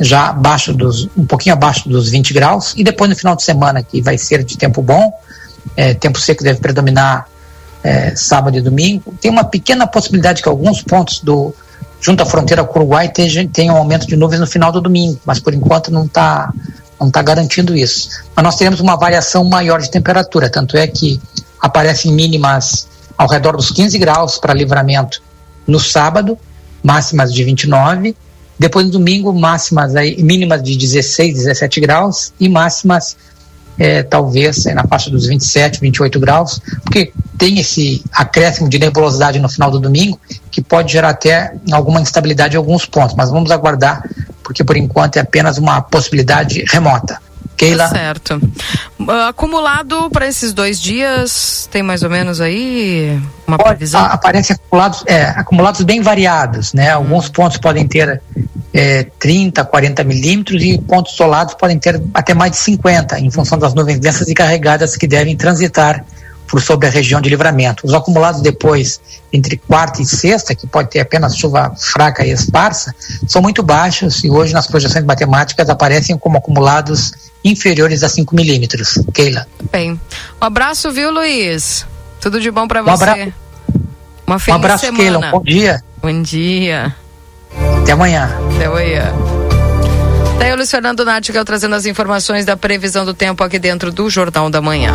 Speaker 6: já abaixo dos, um pouquinho abaixo dos 20 graus, e depois no final de semana, que vai ser de tempo bom, é, tempo seco deve predominar é, sábado e domingo. Tem uma pequena possibilidade que alguns pontos do junto à fronteira com o Uruguai tenham um aumento de nuvens no final do domingo, mas por enquanto não está não tá garantindo isso. Mas nós teremos uma variação maior de temperatura, tanto é que aparecem mínimas ao redor dos 15 graus para livramento no sábado, máximas de 29, depois no domingo máximas aí, mínimas de 16, 17 graus e máximas é, talvez na faixa dos 27, 28 graus, porque tem esse acréscimo de nebulosidade no final do domingo que pode gerar até alguma instabilidade em alguns pontos, mas vamos aguardar, porque por enquanto é apenas uma possibilidade remota. Keila.
Speaker 1: Tá certo. uh, acumulado para esses dois dias, tem mais ou menos aí uma previsão?
Speaker 6: Aparecem acumulados, é, acumulados bem variados, né? Alguns pontos podem ter é, 30, 40 milímetros e pontos isolados podem ter até mais de 50, em função das nuvens densas e carregadas que devem transitar por sobre a região de livramento. Os acumulados depois, entre quarta e sexta, que pode ter apenas chuva fraca e esparsa, são muito baixos e hoje nas projeções matemáticas aparecem como acumulados inferiores a 5 milímetros. Keila.
Speaker 1: Bem, um abraço, viu, Luiz? Tudo de bom para você. Um
Speaker 6: abraço. Uma feliz um abraço, semana. Keila. Um bom dia.
Speaker 1: Bom dia.
Speaker 6: Até amanhã.
Speaker 1: Até amanhã. Daí o Luiz Fernando Nátigal trazendo as informações da previsão do tempo aqui dentro do Jornal da Manhã.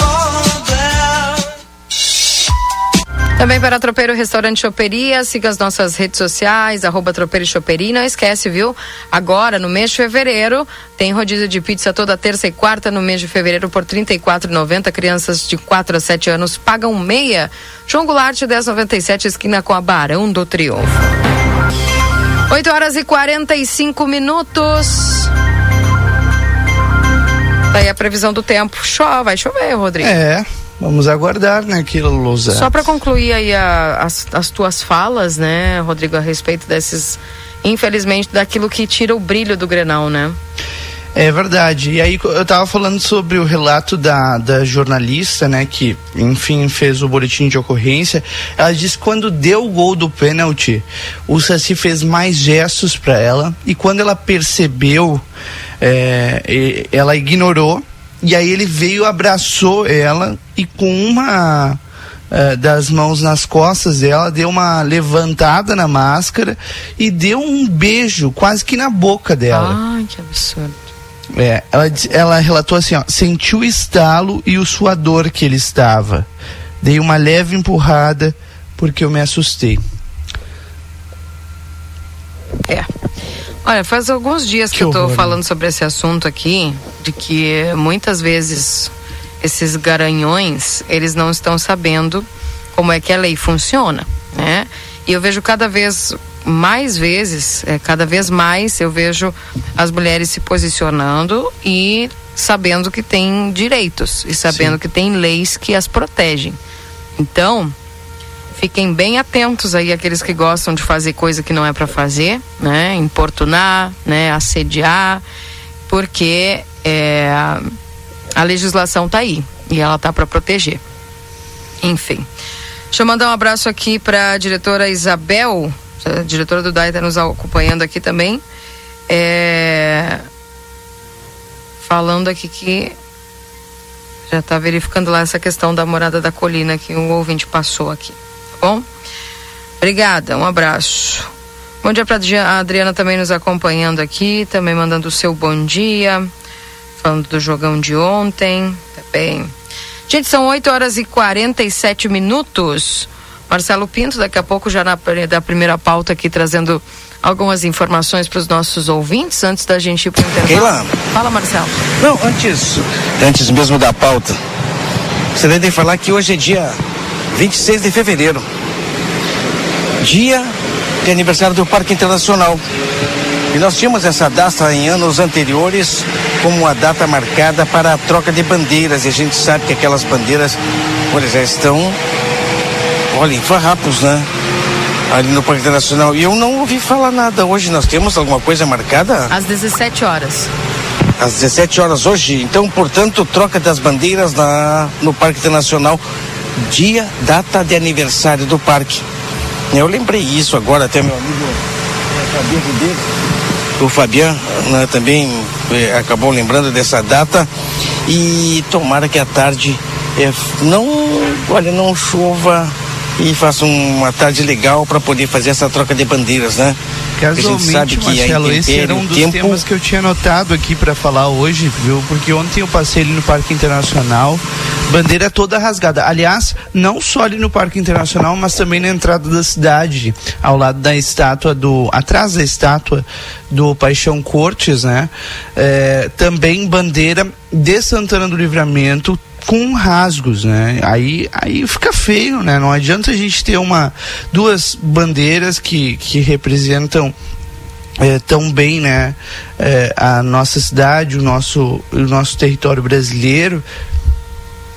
Speaker 1: Também para Tropeiro Restaurante Choperia, siga as nossas redes sociais, arroba Tropeiro. E não esquece, viu? Agora, no mês de fevereiro, tem rodízio de pizza toda terça e quarta no mês de fevereiro por R$ 34,90. Crianças de 4 a 7 anos pagam meia. João Goulart, 1097, esquina com a Barão do Triunfo. 8 horas e 45 minutos. Daí a previsão do tempo. Chove, vai chover, Rodrigo.
Speaker 3: É. Vamos aguardar, né, Kila Lousada.
Speaker 1: Só para concluir aí a, as, as tuas falas, né, Rodrigo, a respeito desses, infelizmente, daquilo que tira o brilho do Grenal, né?
Speaker 3: É verdade. E aí eu tava falando sobre o relato da, da jornalista, né, que enfim fez o boletim de ocorrência. Ela disse que quando deu o gol do pênalti, o Saci fez mais gestos para ela e quando ela percebeu, é, ela ignorou e aí ele veio, abraçou ela e com uma uh, das mãos nas costas dela, deu uma levantada na máscara e deu um beijo quase que na boca dela.
Speaker 1: Ai, que absurdo.
Speaker 3: É, ela, ela relatou assim, ó, sentiu o estalo e o suador que ele estava. Dei uma leve empurrada porque eu me assustei.
Speaker 1: É. Olha, faz alguns dias que, que eu estou falando sobre esse assunto aqui, de que muitas vezes esses garanhões, eles não estão sabendo como é que a lei funciona, né? E eu vejo cada vez mais vezes, é, cada vez mais eu vejo as mulheres se posicionando e sabendo que têm direitos e sabendo Sim. que tem leis que as protegem. Então, Fiquem bem atentos aí aqueles que gostam de fazer coisa que não é para fazer, né? Importunar, né? Assediar, porque é, a legislação tá aí e ela tá para proteger. Enfim. Deixa eu mandar um abraço aqui para a diretora Isabel, a diretora do DAI está nos acompanhando aqui também. É, falando aqui que já está verificando lá essa questão da morada da colina que o ouvinte passou aqui bom? Obrigada, um abraço. Bom dia para a Adriana também nos acompanhando aqui, também mandando o seu bom dia, falando do jogão de ontem, tá bem. Gente, são 8 horas e 47 minutos. Marcelo Pinto, daqui a pouco, já na da primeira pauta aqui, trazendo algumas informações para os nossos ouvintes, antes da gente ir para o intervalo. Fala, Marcelo.
Speaker 4: Não, antes, antes mesmo da pauta, você deve falar que hoje é dia 26 de fevereiro, dia de aniversário do Parque Internacional. E nós tínhamos essa data em anos anteriores como uma data marcada para a troca de bandeiras. E a gente sabe que aquelas bandeiras, olha, já estão, olha, em farrapos, né? Ali no Parque Internacional. E eu não ouvi falar nada hoje. Nós temos alguma coisa marcada?
Speaker 1: Às 17 horas.
Speaker 4: Às 17 horas hoje. Então, portanto, troca das bandeiras na, no Parque Internacional dia, data de aniversário do parque. Eu lembrei isso agora, até meu amigo o Fabian né, também eh, acabou lembrando dessa data e tomara que à tarde eh, não, olha, não chova e faça uma tarde legal para poder fazer essa troca de bandeiras, né?
Speaker 3: Casualmente, a gente sabe que Marcelo, esse era um dos tempo... temas que eu tinha anotado aqui para falar hoje, viu? Porque ontem eu passei ali no Parque Internacional, bandeira toda rasgada. Aliás, não só ali no Parque Internacional, mas também na entrada da cidade, ao lado da estátua do, atrás da estátua do Paixão Cortes, né? É, também bandeira de Santana do Livramento, com rasgos, né? Aí, aí fica feio, né? Não adianta a gente ter uma duas bandeiras que, que representam é, tão bem, né? É, a nossa cidade, o nosso, o nosso território brasileiro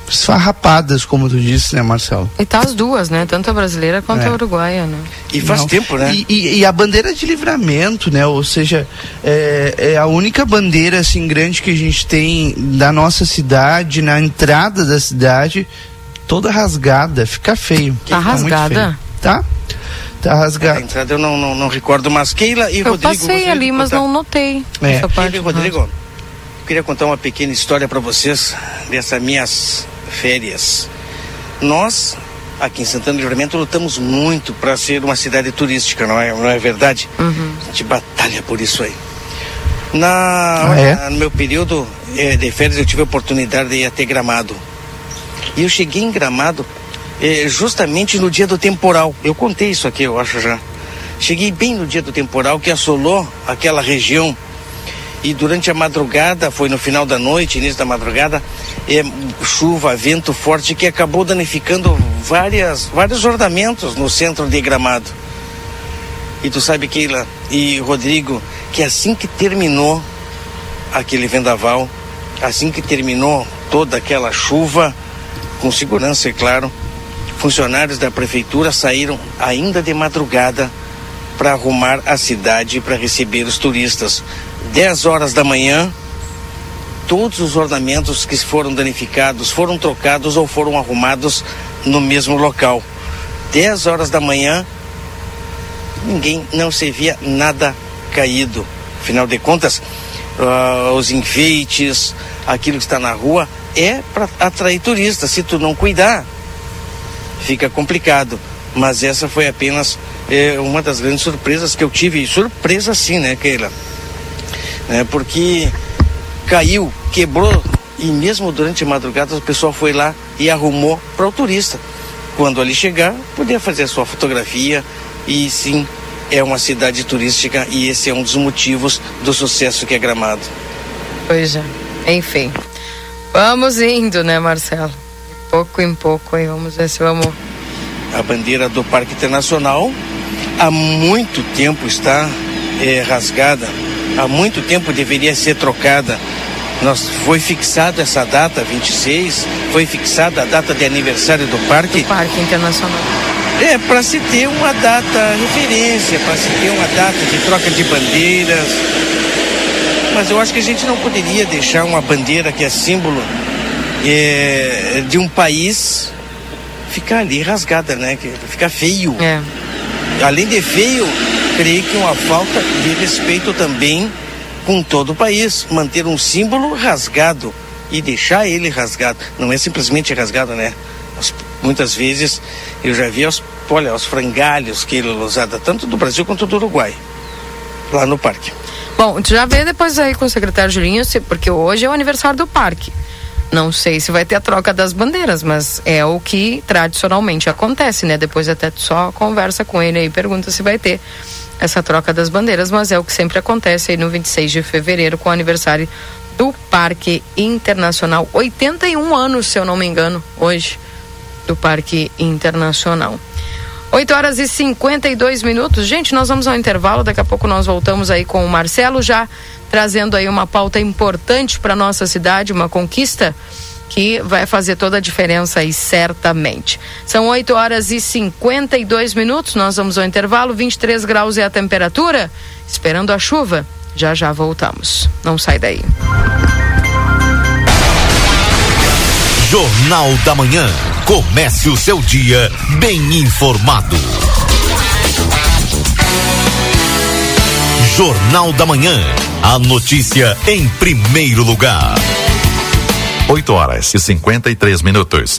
Speaker 3: esfarrapadas, como tu disse, né, Marcelo?
Speaker 1: E tá as duas, né? Tanto a brasileira quanto é. a uruguaia, né?
Speaker 4: E faz Não. tempo, né?
Speaker 3: E, e, e, a bandeira de livramento, né? Ou seja, é, é, a única bandeira assim grande que a gente tem da nossa cidade, na entrada da cidade, toda rasgada, fica feio.
Speaker 1: Tá rasgada? Feio,
Speaker 3: tá? Tá rasgada. A
Speaker 4: entrada eu não, não, não recordo, mas Keila e
Speaker 1: eu
Speaker 4: Rodrigo...
Speaker 1: Eu passei ali, mas não notei
Speaker 4: é. essa parte. Rodrigo, eu queria contar uma pequena história para vocês dessas minhas férias. Nós, aqui em Santana do Livramento, lutamos muito para ser uma cidade turística, não é, não é verdade? Uhum. A gente batalha por isso aí. Na, ah, é? No meu período eh, de férias, eu tive a oportunidade de ir até Gramado. E eu cheguei em Gramado eh, justamente no dia do temporal. Eu contei isso aqui, eu acho já. Cheguei bem no dia do temporal que assolou aquela região e durante a madrugada, foi no final da noite, início da madrugada, é, chuva, vento forte que acabou danificando várias, vários ornamentos no centro de Gramado. E tu sabe, Keila e Rodrigo, que assim que terminou aquele vendaval, assim que terminou toda aquela chuva, com segurança, é claro, funcionários da prefeitura saíram ainda de madrugada para arrumar a cidade para receber os turistas. 10 horas da manhã, todos os ornamentos que foram danificados foram trocados ou foram arrumados no mesmo local. 10 horas da manhã, ninguém não se via nada caído. Afinal de contas, uh, os enfeites, aquilo que está na rua, é para atrair turistas. Se tu não cuidar, fica complicado. Mas essa foi apenas é, uma das grandes surpresas que eu tive. Surpresa sim, né, Keila? Né? Porque caiu, quebrou e mesmo durante a madrugada o pessoal foi lá e arrumou para o turista. Quando ali chegar, poder fazer a sua fotografia e sim, é uma cidade turística e esse é um dos motivos do sucesso que é Gramado.
Speaker 1: Pois é, enfim. Vamos indo, né, Marcelo? Pouco em pouco aí, vamos ver se vamos.
Speaker 4: A bandeira do Parque Internacional há muito tempo está é, rasgada há muito tempo deveria ser trocada. Nós, foi fixada essa data, 26, foi fixada a data de aniversário do parque.
Speaker 1: Do Parque Internacional.
Speaker 4: É, para se ter uma data referência, para se ter uma data de troca de bandeiras. Mas eu acho que a gente não poderia deixar uma bandeira que é símbolo é, de um país ficar ali rasgada, né? Que fica feio. É. Além de feio, creio que uma falta de respeito também com todo o país. Manter um símbolo rasgado e deixar ele rasgado. Não é simplesmente rasgado, né? Muitas vezes eu já vi os, olha, os frangalhos que ele usava, tanto do Brasil quanto do Uruguai, lá no parque.
Speaker 1: Bom, já vê depois aí com o secretário Julinho, porque hoje é o aniversário do parque. Não sei se vai ter a troca das bandeiras, mas é o que tradicionalmente acontece, né? Depois até só conversa com ele aí, pergunta se vai ter essa troca das bandeiras, mas é o que sempre acontece aí no 26 de fevereiro com o aniversário do Parque Internacional. 81 anos, se eu não me engano, hoje, do Parque Internacional. 8 horas e 52 minutos. Gente, nós vamos ao intervalo. Daqui a pouco nós voltamos aí com o Marcelo, já trazendo aí uma pauta importante para nossa cidade, uma conquista que vai fazer toda a diferença aí, certamente. São 8 horas e 52 minutos, nós vamos ao intervalo, 23 graus é a temperatura, esperando a chuva. Já já voltamos. Não sai daí.
Speaker 7: Jornal da Manhã. Comece o seu dia bem informado. Jornal da Manhã. A notícia em primeiro lugar. 8 horas e 53 minutos.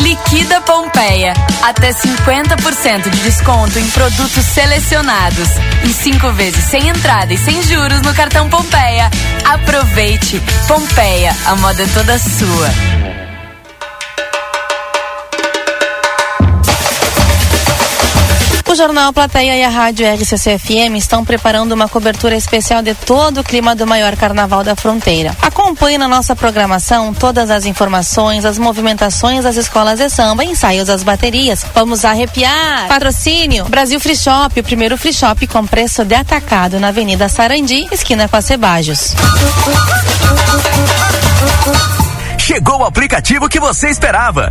Speaker 8: Liquida Pompeia. Até 50% de desconto em produtos selecionados. Em cinco vezes sem entrada e sem juros no cartão Pompeia. Aproveite. Pompeia, a moda é toda sua.
Speaker 9: O Jornal Plateia e a Rádio RCC-FM estão preparando uma cobertura especial de todo o clima do maior carnaval da fronteira. Acompanhe na nossa programação todas as informações, as movimentações das escolas de samba, ensaios das baterias. Vamos arrepiar! Patrocínio Brasil Free Shop, o primeiro free shop com preço de atacado na Avenida Sarandi, esquina com a Cebajos.
Speaker 10: Chegou o aplicativo que você esperava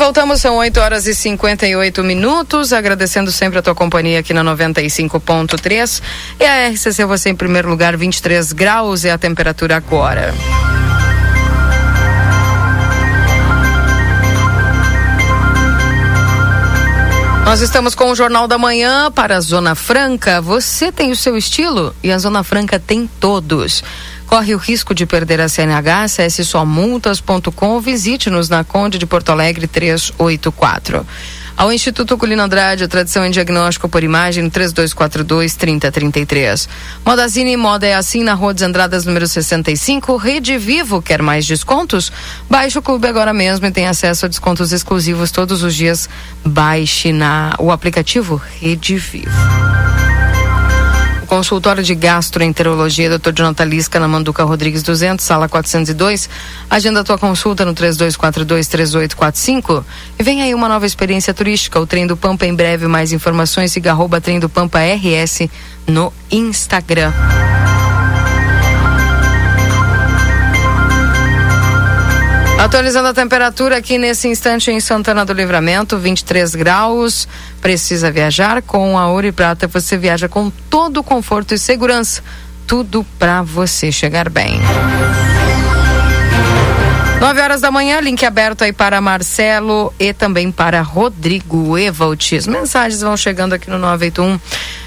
Speaker 1: Voltamos, são 8 horas e 58 minutos. Agradecendo sempre a tua companhia aqui na 95.3. E a RCC, você em primeiro lugar, 23 graus é a temperatura agora. Nós estamos com o Jornal da Manhã para a Zona Franca. Você tem o seu estilo e a Zona Franca tem todos. Corre o risco de perder a CNH? Acesse somultas.com ou visite-nos na Conde de Porto Alegre 384. Ao Instituto Culino Andrade, a tradição em diagnóstico por imagem 3242 3033. Modazine Moda é assim na Rua dos Andradas, número 65. Rede Vivo quer mais descontos? Baixe o clube agora mesmo e tem acesso a descontos exclusivos todos os dias. Baixe na o aplicativo Rede Vivo. Consultório de Gastroenterologia, Dr. Jonathan Lisca, na Manduca Rodrigues 200, sala 402. Agenda tua consulta no 32423845. E vem aí uma nova experiência turística, o Trem do Pampa em breve. Mais informações, siga arroba Trem do Pampa RS no Instagram. Atualizando a temperatura aqui nesse instante em Santana do Livramento, 23 graus. Precisa viajar com a Ouro e Prata. Você viaja com todo o conforto e segurança. Tudo para você chegar bem. 9 horas da manhã, link aberto aí para Marcelo e também para Rodrigo Evaltis. Mensagens vão chegando aqui no 981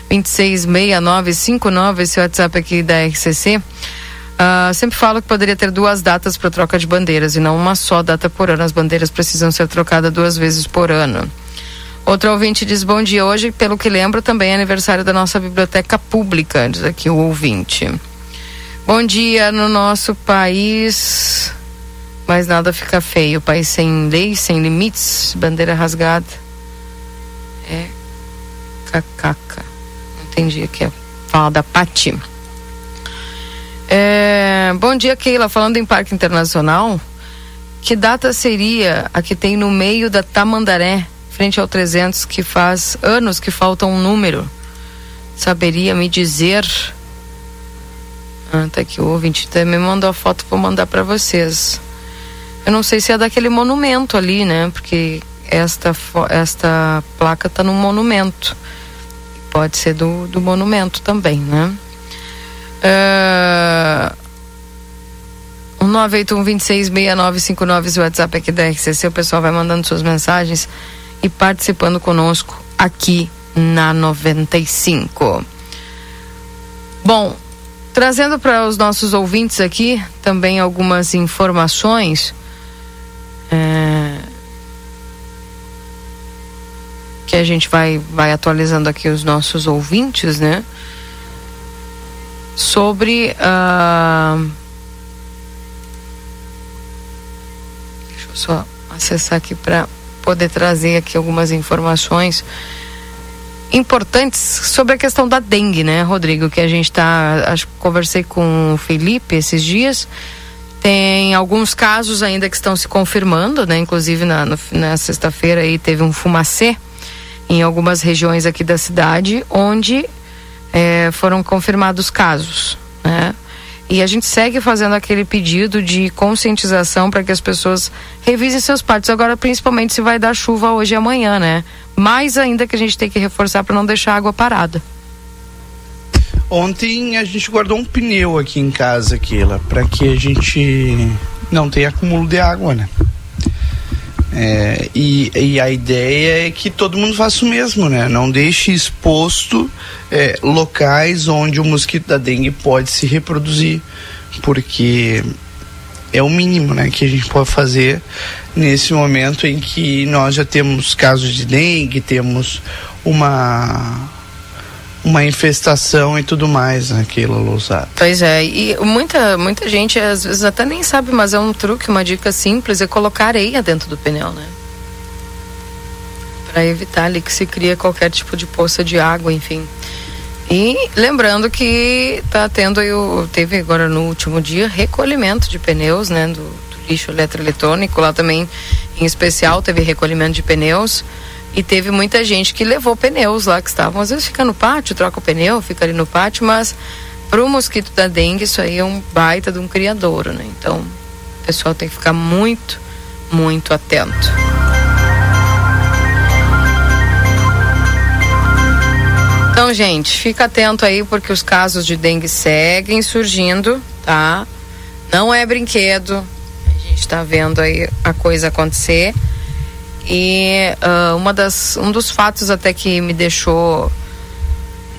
Speaker 1: 266959, esse WhatsApp aqui da RCC. Uh, sempre falo que poderia ter duas datas para troca de bandeiras e não uma só data por ano. As bandeiras precisam ser trocadas duas vezes por ano. Outro ouvinte diz: Bom dia. Hoje, pelo que lembro, também é aniversário da nossa biblioteca pública, diz aqui o ouvinte. Bom dia no nosso país. Mas nada fica feio. País sem lei, sem limites, bandeira rasgada. É. Cacaca. Entendi aqui. Fala da Pati. É, bom dia, Keila. Falando em Parque Internacional, que data seria a que tem no meio da Tamandaré, frente ao 300, que faz anos que falta um número? Saberia me dizer? Ah, tá aqui o ouvinte me mandou a foto, vou mandar para vocês. Eu não sei se é daquele monumento ali, né? Porque esta, esta placa tá no monumento. Pode ser do, do monumento também, né? Uh, o 981-266959, o WhatsApp aqui da RCC. O pessoal vai mandando suas mensagens e participando conosco aqui na 95. Bom, trazendo para os nossos ouvintes aqui também algumas informações. É, que a gente vai, vai atualizando aqui os nossos ouvintes, né? Sobre. Uh... Deixa eu só acessar aqui para poder trazer aqui algumas informações importantes sobre a questão da dengue, né, Rodrigo? Que a gente está. Acho que conversei com o Felipe esses dias. Tem alguns casos ainda que estão se confirmando, né? Inclusive na, na sexta-feira aí teve um fumacê em algumas regiões aqui da cidade, onde é, foram confirmados casos, né? E a gente segue fazendo aquele pedido de conscientização para que as pessoas revisem seus partos. Agora, principalmente se vai dar chuva hoje e amanhã, né? Mais ainda que a gente tem que reforçar para não deixar a água parada.
Speaker 3: Ontem a gente guardou um pneu aqui em casa, Keila, para que a gente não tenha acúmulo de água, né? É, e, e, a ideia é que todo mundo faça o mesmo, né? Não deixe exposto é, locais onde o mosquito da dengue pode se reproduzir, porque é o mínimo, né, que a gente pode fazer nesse momento em que nós já temos casos de dengue, temos uma uma infestação e tudo mais naquilo lousada.
Speaker 1: Pois é, e muita, muita gente às vezes até nem sabe, mas é um truque, uma dica simples, é colocar areia dentro do pneu, né? Para evitar ali que se cria qualquer tipo de poça de água, enfim. E lembrando que tá tendo o, teve agora no último dia recolhimento de pneus, né, do, do lixo eletroeletrônico, lá também em especial teve recolhimento de pneus. E teve muita gente que levou pneus lá que estavam. Às vezes fica no pátio, troca o pneu, fica ali no pátio, mas para o mosquito da dengue isso aí é um baita de um criadouro, né? Então o pessoal tem que ficar muito, muito atento. Então, gente, fica atento aí porque os casos de dengue seguem surgindo, tá? Não é brinquedo. A gente está vendo aí a coisa acontecer. E uh, uma das, um dos fatos até que me deixou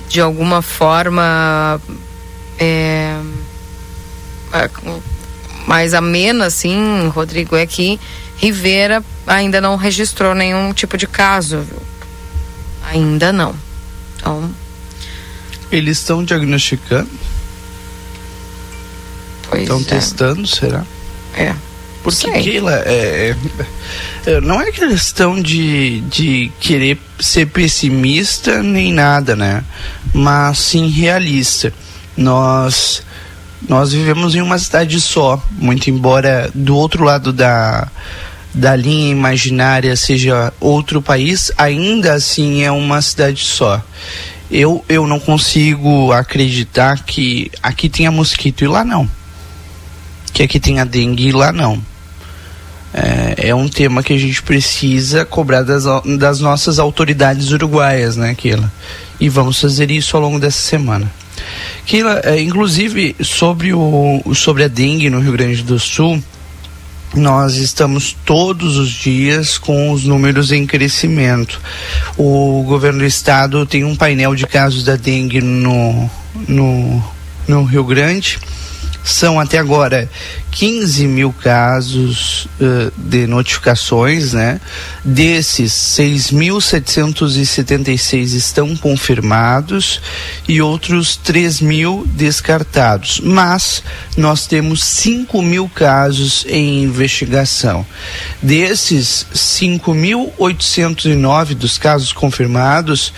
Speaker 1: de alguma forma é, mais amena, assim, Rodrigo, é que Rivera ainda não registrou nenhum tipo de caso. Viu? Ainda não. Então.
Speaker 3: Eles estão diagnosticando? Estão é. testando, será?
Speaker 1: É.
Speaker 3: Porque Keila, é, é, não é questão de, de querer ser pessimista nem nada, né? Mas sim realista. Nós nós vivemos em uma cidade só, muito embora do outro lado da da linha imaginária seja outro país, ainda assim é uma cidade só. Eu, eu não consigo acreditar que aqui tenha mosquito e lá não. Que aqui tenha dengue e lá não. É, é um tema que a gente precisa cobrar das, das nossas autoridades uruguaias, né, Keila? E vamos fazer isso ao longo dessa semana. Keila, é, inclusive sobre, o, sobre a dengue no Rio Grande do Sul, nós estamos todos os dias com os números em crescimento. O governo do estado tem um painel de casos da dengue no, no, no Rio Grande são até agora 15 mil casos uh, de notificações, né? Desses, 6.776 estão confirmados e outros 3 mil descartados. Mas nós temos 5 mil casos em investigação. Desses 5.809 dos casos confirmados,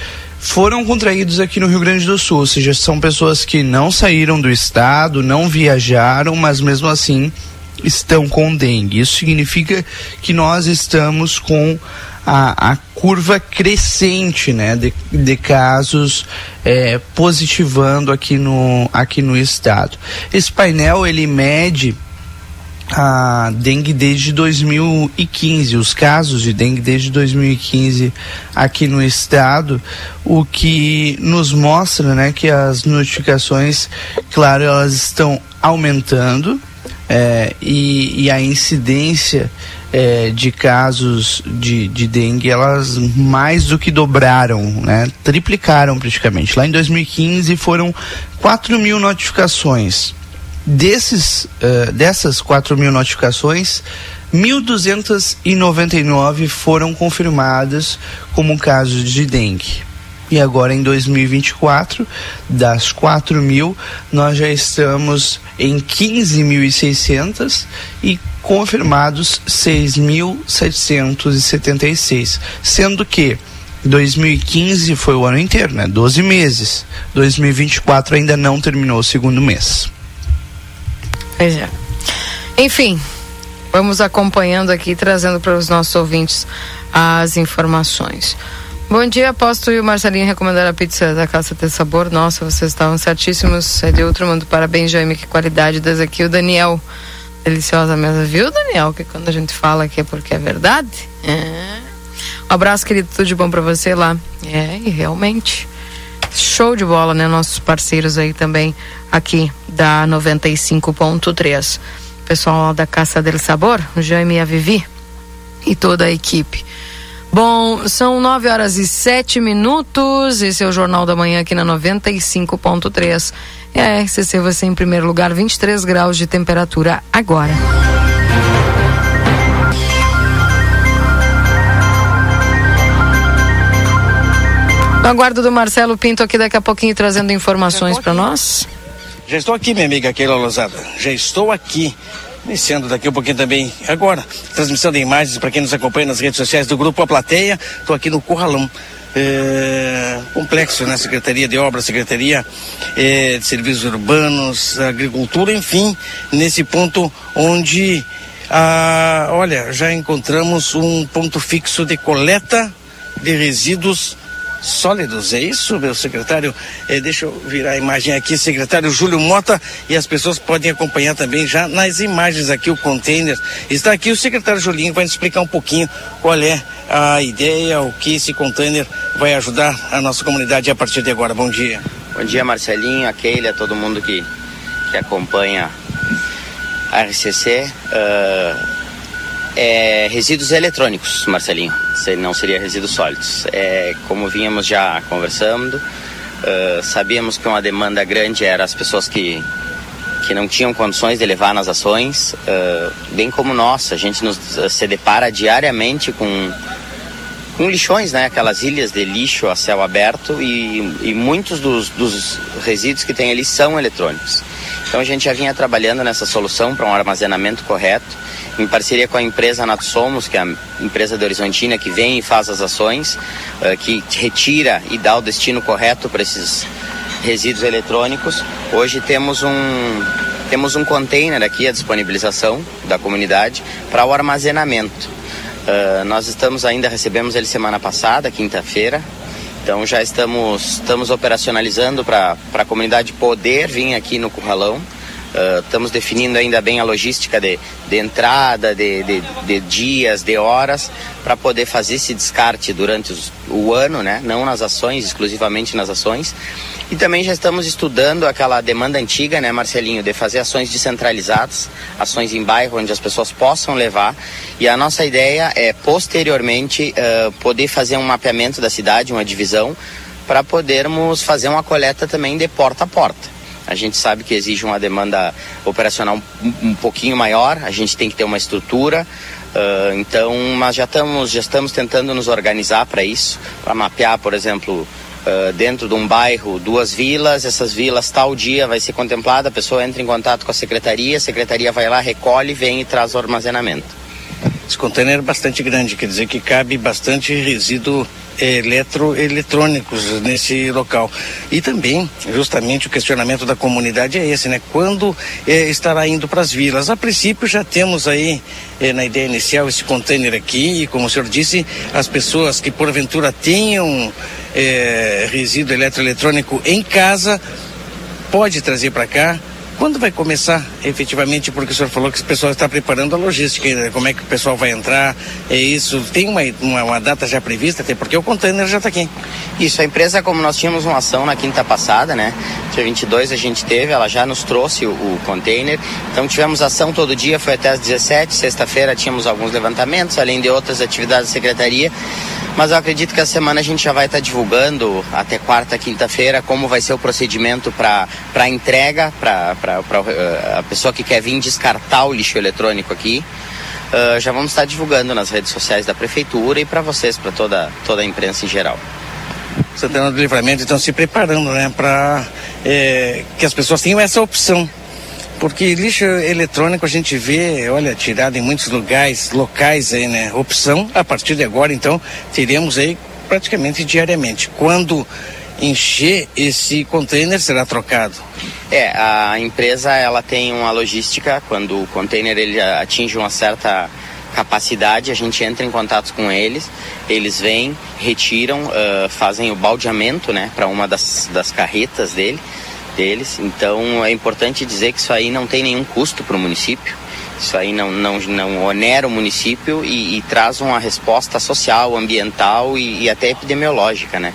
Speaker 3: foram contraídos aqui no Rio Grande do Sul, ou seja, são pessoas que não saíram do estado, não viajaram, mas mesmo assim estão com dengue. Isso significa que nós estamos com a, a curva crescente né, de, de casos é, positivando aqui no, aqui no estado. Esse painel ele mede a dengue desde 2015, os casos de dengue desde 2015 aqui no estado, o que nos mostra, né, que as notificações, claro, elas estão aumentando é, e, e, a incidência é, de casos de, de dengue, elas mais do que dobraram, né, triplicaram praticamente. Lá em 2015 foram 4 mil notificações Desses, uh, dessas 4 mil notificações, 1.299 foram confirmadas como casos de dengue. E agora em 2024, das 4 mil, nós já estamos em 15.600 e confirmados 6.776. Sendo que 2015 foi o ano inteiro, né? 12 meses. 2024 ainda não terminou o segundo mês.
Speaker 1: Pois é. Enfim, vamos acompanhando aqui, trazendo para os nossos ouvintes as informações. Bom dia, aposto e o Marcelinho recomendaram a pizza da Casa ter sabor. Nossa, vocês estavam certíssimos. É de outro mundo. Parabéns, Jaime, que qualidade. Desde aqui o Daniel. Deliciosa mesa, viu, Daniel? Que quando a gente fala aqui é porque é verdade. É. Um abraço, querido. Tudo de bom para você lá. É, e realmente. Show de bola, né? Nossos parceiros aí também aqui da 95.3. Pessoal da Caça del Sabor, Jaime e a Vivi e toda a equipe. Bom, são 9 horas e 7 minutos. Esse é o Jornal da Manhã aqui na 95.3. É a RCC, você em primeiro lugar, 23 graus de temperatura agora. Aguardo do Marcelo Pinto aqui daqui a pouquinho trazendo informações para nós.
Speaker 4: Já estou aqui, minha amiga Keila Lozada. Já estou aqui. Iniciando daqui um pouquinho também agora, transmissão de imagens para quem nos acompanha nas redes sociais do Grupo A Plateia. Estou aqui no Corralão. É, complexo, né? Secretaria de Obras, Secretaria é, de Serviços Urbanos, Agricultura, enfim, nesse ponto onde, ah, olha, já encontramos um ponto fixo de coleta de resíduos sólidos. É isso, meu secretário? É, deixa eu virar a imagem aqui, secretário Júlio Mota, e as pessoas podem acompanhar também já nas imagens aqui o container. Está aqui o secretário Julinho, vai nos explicar um pouquinho qual é a ideia, o que esse container vai ajudar a nossa comunidade a partir de agora. Bom dia.
Speaker 11: Bom dia, Marcelinho, a Keila, a todo mundo que, que acompanha a RCC. Uh, é, resíduos eletrônicos, Marcelinho, não seria resíduos sólidos. É, como vínhamos já conversando, uh, sabíamos que uma demanda grande era as pessoas que, que não tinham condições de levar nas ações, uh, bem como nós, a gente nos, se depara diariamente com, com lixões, né? aquelas ilhas de lixo a céu aberto e, e muitos dos, dos resíduos que tem ali são eletrônicos. Então a gente já vinha trabalhando nessa solução para um armazenamento correto em parceria com a empresa Natsomos, que é a empresa de Horizontina que vem e faz as ações, uh, que retira e dá o destino correto para esses resíduos eletrônicos. Hoje temos um temos um container aqui à disponibilização da comunidade para o armazenamento. Uh, nós estamos ainda recebemos ele semana passada, quinta-feira. Então já estamos estamos operacionalizando para a comunidade poder vir aqui no curralão Uh, estamos definindo ainda bem a logística de, de entrada, de, de, de, dias, de horas, para poder fazer esse descarte durante os, o ano, né? não nas ações, exclusivamente nas ações. E também já estamos estudando aquela demanda antiga, né, Marcelinho, de fazer ações descentralizadas, ações em bairro onde as pessoas possam levar. E a nossa ideia é, posteriormente, uh, poder fazer um mapeamento da cidade, uma divisão, para podermos fazer uma coleta também de porta a porta. A gente sabe que exige uma demanda operacional um, um pouquinho maior, a gente tem que ter uma estrutura. Uh, então, mas já estamos, já estamos tentando nos organizar para isso, para mapear, por exemplo, uh, dentro de um bairro, duas vilas, essas vilas tal dia vai ser contemplada, a pessoa entra em contato com a secretaria, a secretaria vai lá, recolhe, vem e traz o armazenamento.
Speaker 4: Esse container é bastante grande, quer dizer que cabe bastante resíduo eletroeletrônicos nesse local. E também, justamente, o questionamento da comunidade é esse, né? Quando é, estará indo para as vilas? A princípio, já temos aí, é, na ideia inicial, esse container aqui, e como o senhor disse, as pessoas que porventura tenham resíduo eletroeletrônico em casa, pode trazer para cá quando vai começar efetivamente? Porque o senhor falou que o pessoal está preparando a logística, como é que o pessoal vai entrar? É isso? Tem uma, uma, uma data já prevista? Até porque o container já está aqui.
Speaker 11: Isso, a empresa, como nós tínhamos uma ação na quinta passada, né? Dia 22 a gente teve, ela já nos trouxe o, o container. Então tivemos ação todo dia, foi até às 17. Sexta-feira tínhamos alguns levantamentos, além de outras atividades da secretaria. Mas eu acredito que a semana a gente já vai estar tá divulgando até quarta, quinta-feira como vai ser o procedimento para entrega para uh, a pessoa que quer vir descartar o lixo eletrônico aqui. Uh, já vamos estar divulgando nas redes sociais da prefeitura e para vocês, para toda, toda a imprensa em geral.
Speaker 4: Santana do Livramento estão se preparando, né, para é, que as pessoas tenham essa opção porque lixo eletrônico a gente vê, olha, tirado em muitos lugares, locais aí, né? Opção, a partir de agora, então, teremos aí praticamente diariamente. Quando encher esse container será trocado?
Speaker 11: É, a empresa ela tem uma logística, quando o container ele atinge uma certa capacidade, a gente entra em contato com eles, eles vêm, retiram, uh, fazem o baldeamento, né, para uma das, das carretas dele, deles. Então é importante dizer que isso aí não tem nenhum custo para o município. Isso aí não, não, não onera o município e, e traz uma resposta social, ambiental e, e, até epidemiológica, né?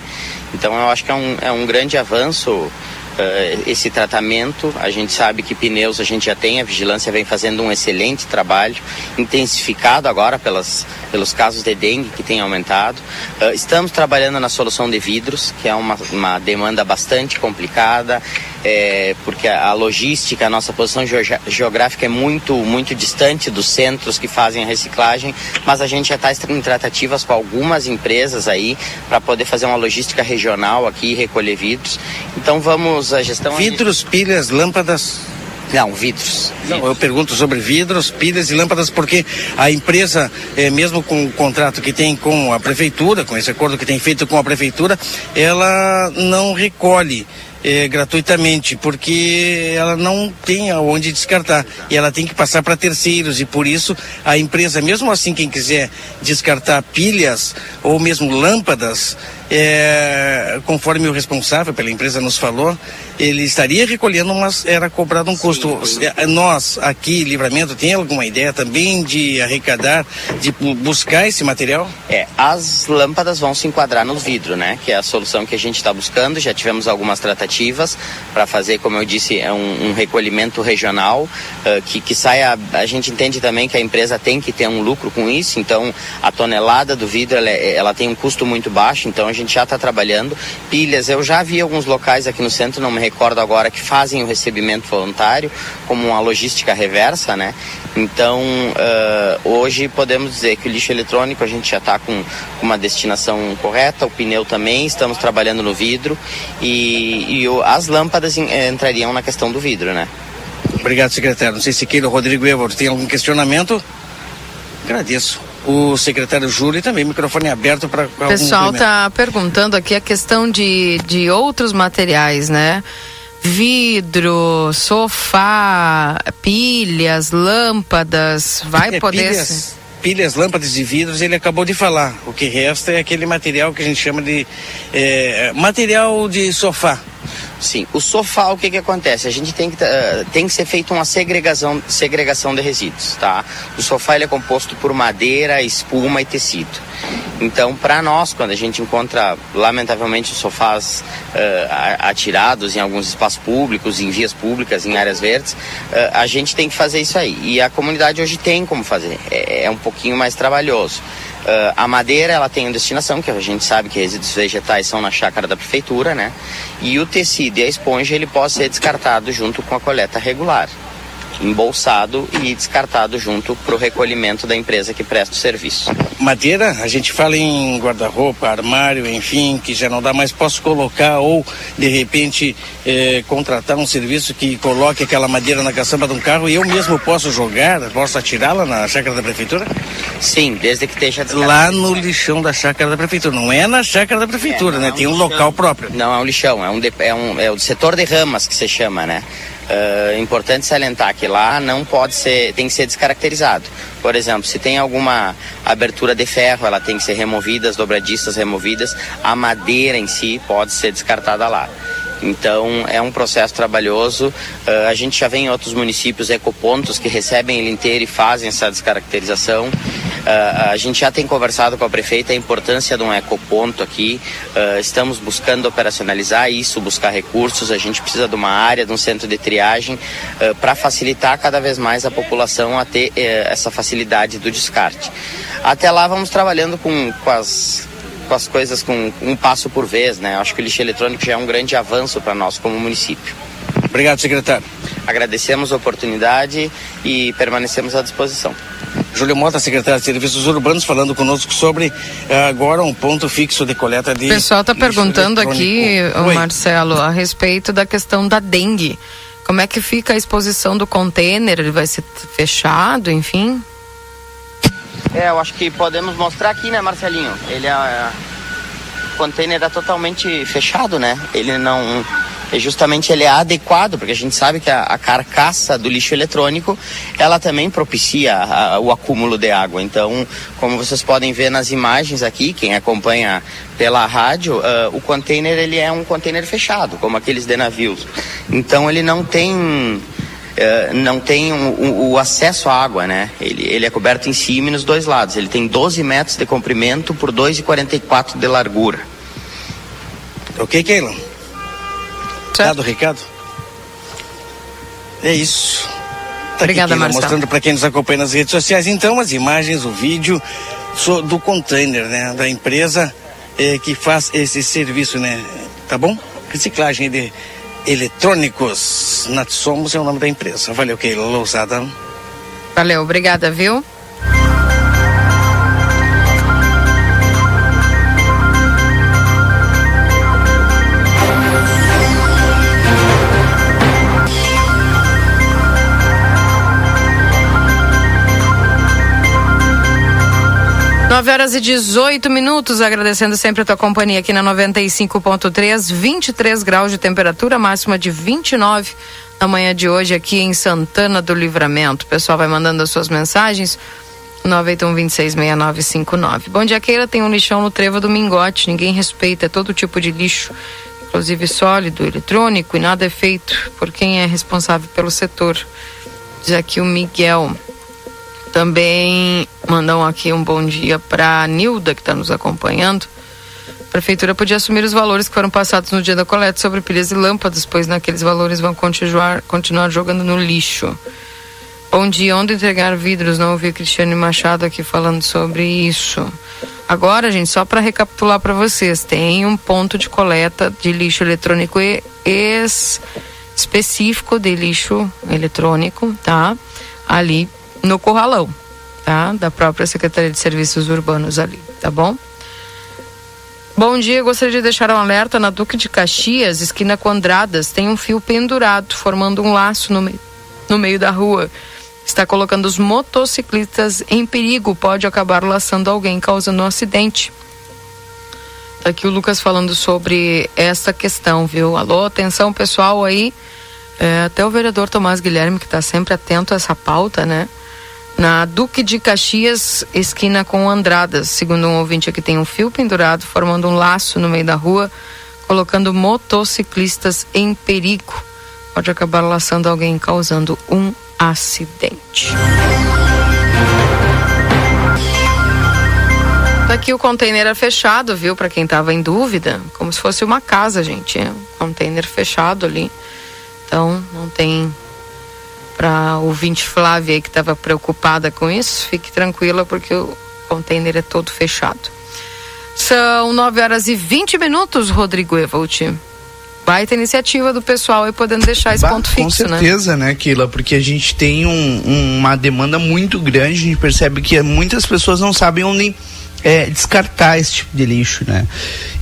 Speaker 11: Então eu acho que é um, é um grande avanço uh, esse tratamento. A gente sabe que pneus a gente já tem, a vigilância vem fazendo um excelente trabalho, intensificado agora pelas, pelos casos de dengue que tem aumentado. Uh, estamos trabalhando na solução de vidros, que é uma, uma demanda bastante complicada, é, porque a, a, logística, a nossa posição geográfica é muito, muito distante dos centros que fazem a reciclagem, mas a gente já está em tratativas com algumas empresas aí para poder fazer uma logística regional aqui e recolher vidros. Então vamos a gestão.
Speaker 4: Vidros, pilhas, lâmpadas.
Speaker 11: Não, vidros.
Speaker 4: Não, eu pergunto sobre vidros, pilhas e lâmpadas, porque a empresa, é, mesmo com o contrato que tem com a prefeitura, com esse acordo que tem feito com a prefeitura, ela não recolhe é, gratuitamente, porque ela não tem aonde descartar. E ela tem que passar para terceiros e por isso a empresa, mesmo assim quem quiser descartar pilhas ou mesmo lâmpadas, é, conforme o responsável pela empresa nos falou, ele estaria recolhendo, mas era cobrado um custo. É, nós, aqui, Livramento, tem alguma ideia também de arrecadar, de buscar esse material?
Speaker 11: É, as lâmpadas vão se enquadrar no vidro, né? Que é a solução que a gente está buscando. Já tivemos algumas tratativas para fazer, como eu disse, é um, um recolhimento regional uh, que, que saia. A gente entende também que a empresa tem que ter um lucro com isso, então a tonelada do vidro ela, é, ela tem um custo muito baixo, então a gente já está trabalhando. Pilhas, eu já vi alguns locais aqui no centro, não me recordo agora, que fazem o recebimento voluntário, como uma logística reversa, né? Então, uh, hoje podemos dizer que o lixo eletrônico a gente já está com uma destinação correta, o pneu também, estamos trabalhando no vidro e, e o, as lâmpadas entrariam na questão do vidro, né?
Speaker 4: Obrigado, secretário. Não sei se queira Rodrigo Evor tem algum questionamento? Agradeço. O secretário Júlio também, microfone aberto para.
Speaker 1: O pessoal está perguntando aqui a questão de, de outros materiais, né? Vidro, sofá, pilhas, lâmpadas, vai é, poder.
Speaker 4: Pilhas, pilhas, lâmpadas e vidros, ele acabou de falar. O que resta é aquele material que a gente chama de é, material de sofá
Speaker 11: Sim, o sofá, o que que acontece? A gente tem que, uh, tem que ser feita uma segregação, segregação de resíduos, tá? O sofá ele é composto por madeira, espuma e tecido. Então, para nós, quando a gente encontra, lamentavelmente, sofás uh, atirados em alguns espaços públicos, em vias públicas, em áreas verdes, uh, a gente tem que fazer isso aí. E a comunidade hoje tem como fazer. É, é um pouquinho mais trabalhoso. Uh, a madeira ela tem destinação, que a gente sabe que resíduos vegetais são na chácara da prefeitura, né? E o tecido e a esponja ele pode ser descartado junto com a coleta regular embolsado e descartado junto para o recolhimento da empresa que presta o serviço.
Speaker 4: Madeira, a gente fala em guarda-roupa, armário, enfim, que já não dá mais, posso colocar ou de repente eh, contratar um serviço que coloque aquela madeira na caçamba de um carro e eu mesmo posso jogar, posso atirá-la na chácara da prefeitura?
Speaker 11: Sim, desde que esteja
Speaker 4: lá no lixão da chácara da prefeitura, não é na chácara da prefeitura, é, né? É um Tem um lixão. local próprio.
Speaker 11: Não, é um lixão, é um, é um é o setor de ramas que se chama, né? Uh, importante salientar que lá não pode ser, tem que ser descaracterizado. Por exemplo, se tem alguma abertura de ferro, ela tem que ser removida, as dobradiças removidas, a madeira em si pode ser descartada lá. Então é um processo trabalhoso. Uh, a gente já vê em outros municípios ecopontos que recebem ele inteiro e fazem essa descaracterização. Uh, a gente já tem conversado com a prefeita a importância de um ecoponto aqui. Uh, estamos buscando operacionalizar isso, buscar recursos. A gente precisa de uma área, de um centro de triagem uh, para facilitar cada vez mais a população a ter eh, essa facilidade do descarte. Até lá vamos trabalhando com, com as com as coisas com um passo por vez, né? Acho que o lixo eletrônico já é um grande avanço para nós como município.
Speaker 4: Obrigado, secretário.
Speaker 11: Agradecemos a oportunidade e permanecemos à disposição.
Speaker 4: Júlio Mota, secretário de Serviços Urbanos, falando conosco sobre uh, agora um ponto fixo de coleta de.
Speaker 1: O pessoal está perguntando aqui. Marcelo, a respeito da questão da dengue. Como é que fica a exposição do container? Ele vai ser fechado, enfim?
Speaker 11: É, eu acho que podemos mostrar aqui, né, Marcelinho? Ele é. o container é totalmente fechado, né? Ele não é justamente ele é adequado, porque a gente sabe que a, a carcaça do lixo eletrônico, ela também propicia a, o acúmulo de água. Então, como vocês podem ver nas imagens aqui, quem acompanha pela rádio, uh, o container ele é um container fechado, como aqueles de navios. Então, ele não tem Uh, não tem o um, um, um, acesso à água, né? Ele, ele é coberto em cima e nos dois lados. Ele tem 12 metros de comprimento por 2,44 de largura.
Speaker 4: Ok, Keila? Certo. Ricardo? É isso.
Speaker 1: Tá Obrigada,
Speaker 4: Marcelo. Mostrando para quem nos acompanha nas redes sociais, então, as imagens, o vídeo do container, né? Da empresa eh, que faz esse serviço, né? Tá bom? Reciclagem de eletrônicos. Natsomos é o nome da empresa. Valeu, Keila Lousada.
Speaker 1: Valeu, obrigada, viu? 9 horas e 18 minutos, agradecendo sempre a tua companhia aqui na 95.3, 23 graus de temperatura, máxima de 29 na manhã de hoje aqui em Santana do Livramento. O pessoal vai mandando as suas mensagens. 981266959. Bom dia, Keila. Tem um lixão no trevo do Mingote. Ninguém respeita. É todo tipo de lixo, inclusive sólido, eletrônico, e nada é feito por quem é responsável pelo setor. Diz aqui o Miguel. Também mandam aqui um bom dia para Nilda, que está nos acompanhando. A prefeitura podia assumir os valores que foram passados no dia da coleta sobre pilhas e lâmpadas, pois naqueles valores vão continuar, continuar jogando no lixo. Bom dia, onde entregar vidros? Não ouvi Cristiane Machado aqui falando sobre isso. Agora, gente, só para recapitular para vocês, tem um ponto de coleta de lixo eletrônico específico de lixo eletrônico, tá? Ali no Corralão, tá? Da própria Secretaria de Serviços Urbanos ali, tá bom? Bom dia, gostaria de deixar um alerta na Duque de Caxias, esquina com Andradas, tem um fio pendurado, formando um laço no, me no meio da rua está colocando os motociclistas em perigo, pode acabar laçando alguém, causando um acidente. Tá aqui o Lucas falando sobre essa questão, viu? Alô, atenção pessoal aí. É, até o vereador Tomás Guilherme, que está sempre atento a essa pauta, né? Na Duque de Caxias, esquina com Andradas. Segundo um ouvinte aqui, tem um fio pendurado, formando um laço no meio da rua, colocando motociclistas em perigo. Pode acabar laçando alguém, causando um acidente. Aqui o container é fechado, viu? Para quem tava em dúvida, como se fosse uma casa, gente. É container fechado ali. Então, não tem para ouvinte Flávia que estava preocupada com isso, fique tranquila porque o container é todo fechado. São 9 horas e 20 minutos, Rodrigo Evolt baita iniciativa do pessoal e podendo deixar esse bah, ponto fixo,
Speaker 3: né? Com certeza, né, Kila? Porque a gente tem um, um, uma demanda muito grande, a gente percebe que muitas pessoas não sabem onde é, descartar esse tipo de lixo, né?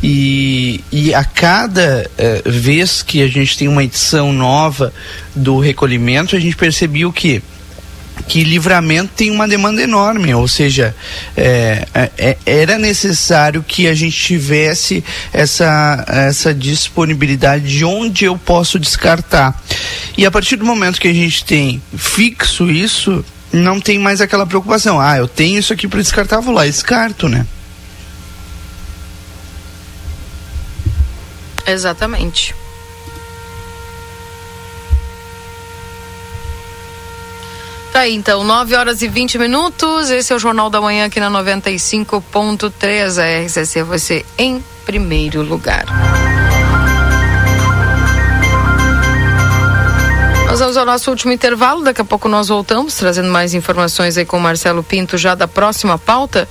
Speaker 3: E, e a cada é, vez que a gente tem uma edição nova do recolhimento, a gente percebeu que que livramento tem uma demanda enorme, ou seja, é, é, é, era necessário que a gente tivesse essa, essa disponibilidade de onde eu posso descartar. E a partir do momento que a gente tem fixo isso, não tem mais aquela preocupação. Ah, eu tenho isso aqui para descartar, vou lá descarto, né?
Speaker 1: Exatamente. Tá aí, então, 9 horas e 20 minutos. Esse é o Jornal da Manhã aqui na 95.3. A RCC você em primeiro lugar. Vamos ao nosso último intervalo. Daqui a pouco nós voltamos, trazendo mais informações aí com o Marcelo Pinto, já da próxima pauta,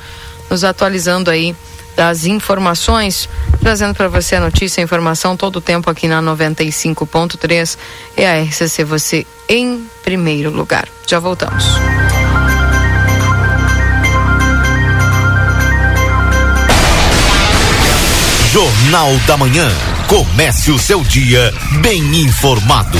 Speaker 1: nos atualizando aí das informações, trazendo para você a notícia, a informação todo o tempo aqui na 95.3 é a RCC você em primeiro lugar. Já voltamos.
Speaker 12: Jornal da Manhã. Comece o seu dia bem informado.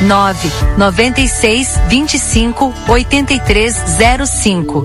Speaker 8: 9 96 25 8305.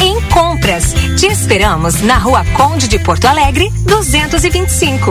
Speaker 13: em compras. Te esperamos na Rua Conde de Porto Alegre, 225.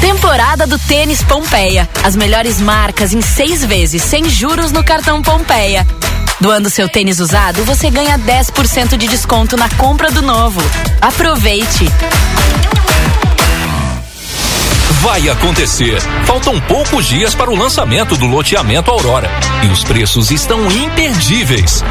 Speaker 8: Temporada do Tênis Pompeia. As melhores marcas em seis vezes, sem juros no cartão Pompeia. Doando seu tênis usado, você ganha 10% de desconto na compra do novo. Aproveite!
Speaker 14: Vai acontecer. Faltam poucos dias para o lançamento do loteamento Aurora. E os preços estão imperdíveis.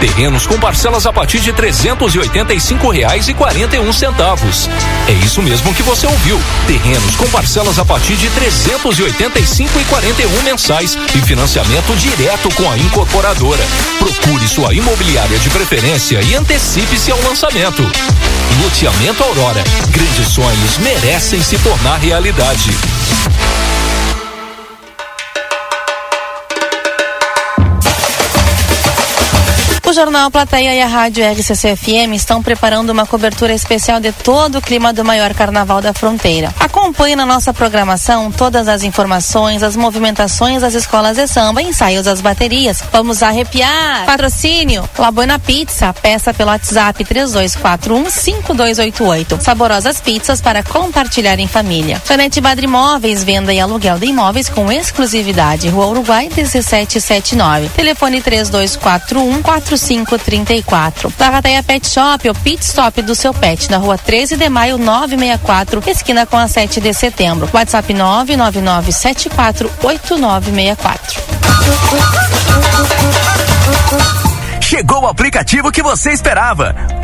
Speaker 14: Terrenos com parcelas a partir de trezentos e oitenta e cinco reais e quarenta e um centavos. É isso mesmo que você ouviu. Terrenos com parcelas a partir de trezentos e oitenta e cinco e quarenta e um mensais e financiamento direto com a incorporadora. Procure sua imobiliária de preferência e antecipe-se ao lançamento. Loteamento Aurora. Grandes sonhos merecem se tornar realidade.
Speaker 9: O Jornal Plateia e a Rádio RCC-FM estão preparando uma cobertura especial de todo o clima do maior carnaval da fronteira. Acompanhe na nossa programação todas as informações, as movimentações das escolas de samba, ensaios das baterias. Vamos arrepiar! Patrocínio La Buena Pizza, peça pelo WhatsApp 3241-5288. Saborosas pizzas para compartilhar em família. Janete Badri Imóveis, venda e aluguel de imóveis com exclusividade. Rua Uruguai 1779. Telefone 3241 4534. Lavateia Pet Shop, o pit stop do seu pet, na rua 13 de maio 964, esquina com a 7 de setembro. WhatsApp 999748964.
Speaker 10: Chegou o aplicativo que você esperava.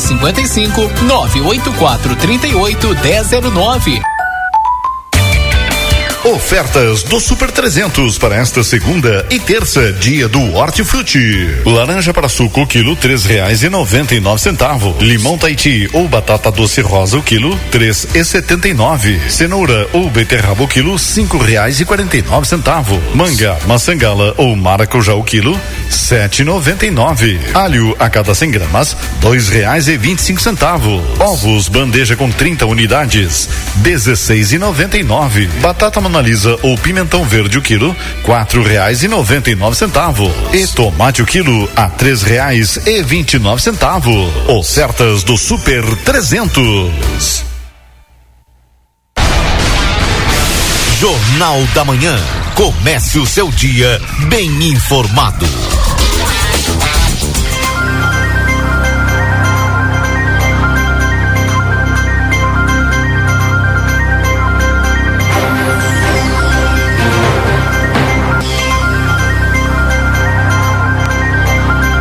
Speaker 15: 55 984 38 1009.
Speaker 16: Ofertas do Super 300 para esta segunda e terça, dia do Hortifruti. Laranja para suco, quilo três reais e noventa e nove centavo. Limão Tahiti ou batata doce rosa, o quilo três e setenta e nove. Cenoura ou beterraba, o quilo cinco reais e quarenta e nove centavo. Manga, maçangala ou maracujá, o quilo sete e noventa e nove. Alho a cada 100 gramas, dois reais e vinte e cinco centavos. Ovos, bandeja com 30 unidades, dezesseis e noventa e nove. Batata monalisa ou pimentão verde o quilo, quatro reais e noventa e nove centavos. E tomate o quilo a três reais e vinte e nove centavos. Ofertas do Super 300.
Speaker 12: Jornal da Manhã. Comece o seu dia bem informado.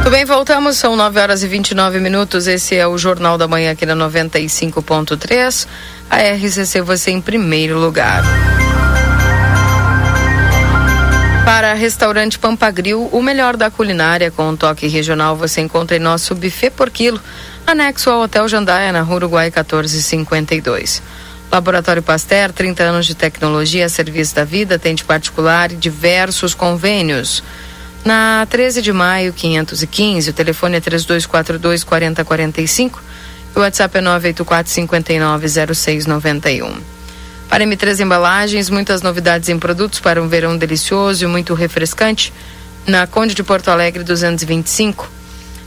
Speaker 1: Tudo bem, voltamos, são 9 horas e 29 minutos. Esse é o Jornal da Manhã aqui na 95.3. A RCC você em primeiro lugar. Para restaurante Pampagril, o melhor da culinária com um toque regional você encontra em nosso buffet por quilo, anexo ao Hotel Jandaia, na Rua Uruguai 1452. Laboratório Pasteur, 30 anos de tecnologia a serviço da vida, atende particular e diversos convênios. Na 13 de maio, 515, o telefone é 3242 4045 e o WhatsApp é 984 59 0691. Para M3 Embalagens, muitas novidades em produtos para um verão delicioso e muito refrescante. Na Conde de Porto Alegre 225.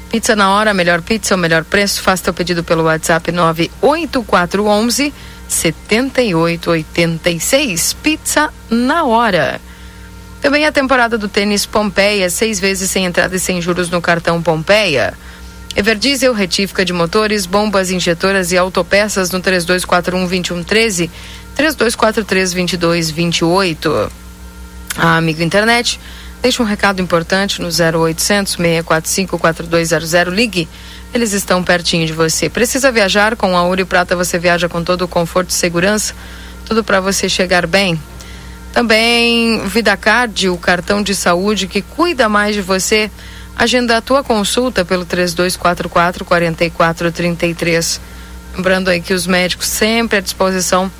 Speaker 1: Pizza na hora, melhor pizza, o melhor preço. Faça teu pedido pelo WhatsApp 98411 7886. Pizza na hora. Também a temporada do tênis Pompeia, seis vezes sem entrada e sem juros no cartão Pompeia. Everdiesel, retífica de motores, bombas injetoras e autopeças no 3241-2113, 3243-2228. A Amigo Internet, deixa um recado importante no 0800 645 4200. Ligue, eles estão pertinho de você. Precisa viajar? Com a Ouro e Prata você viaja com todo o conforto e segurança, tudo para você chegar bem. Também VidaCard, o cartão de saúde que cuida mais de você. Agenda a tua consulta pelo 3244 4433. Lembrando aí que os médicos sempre à disposição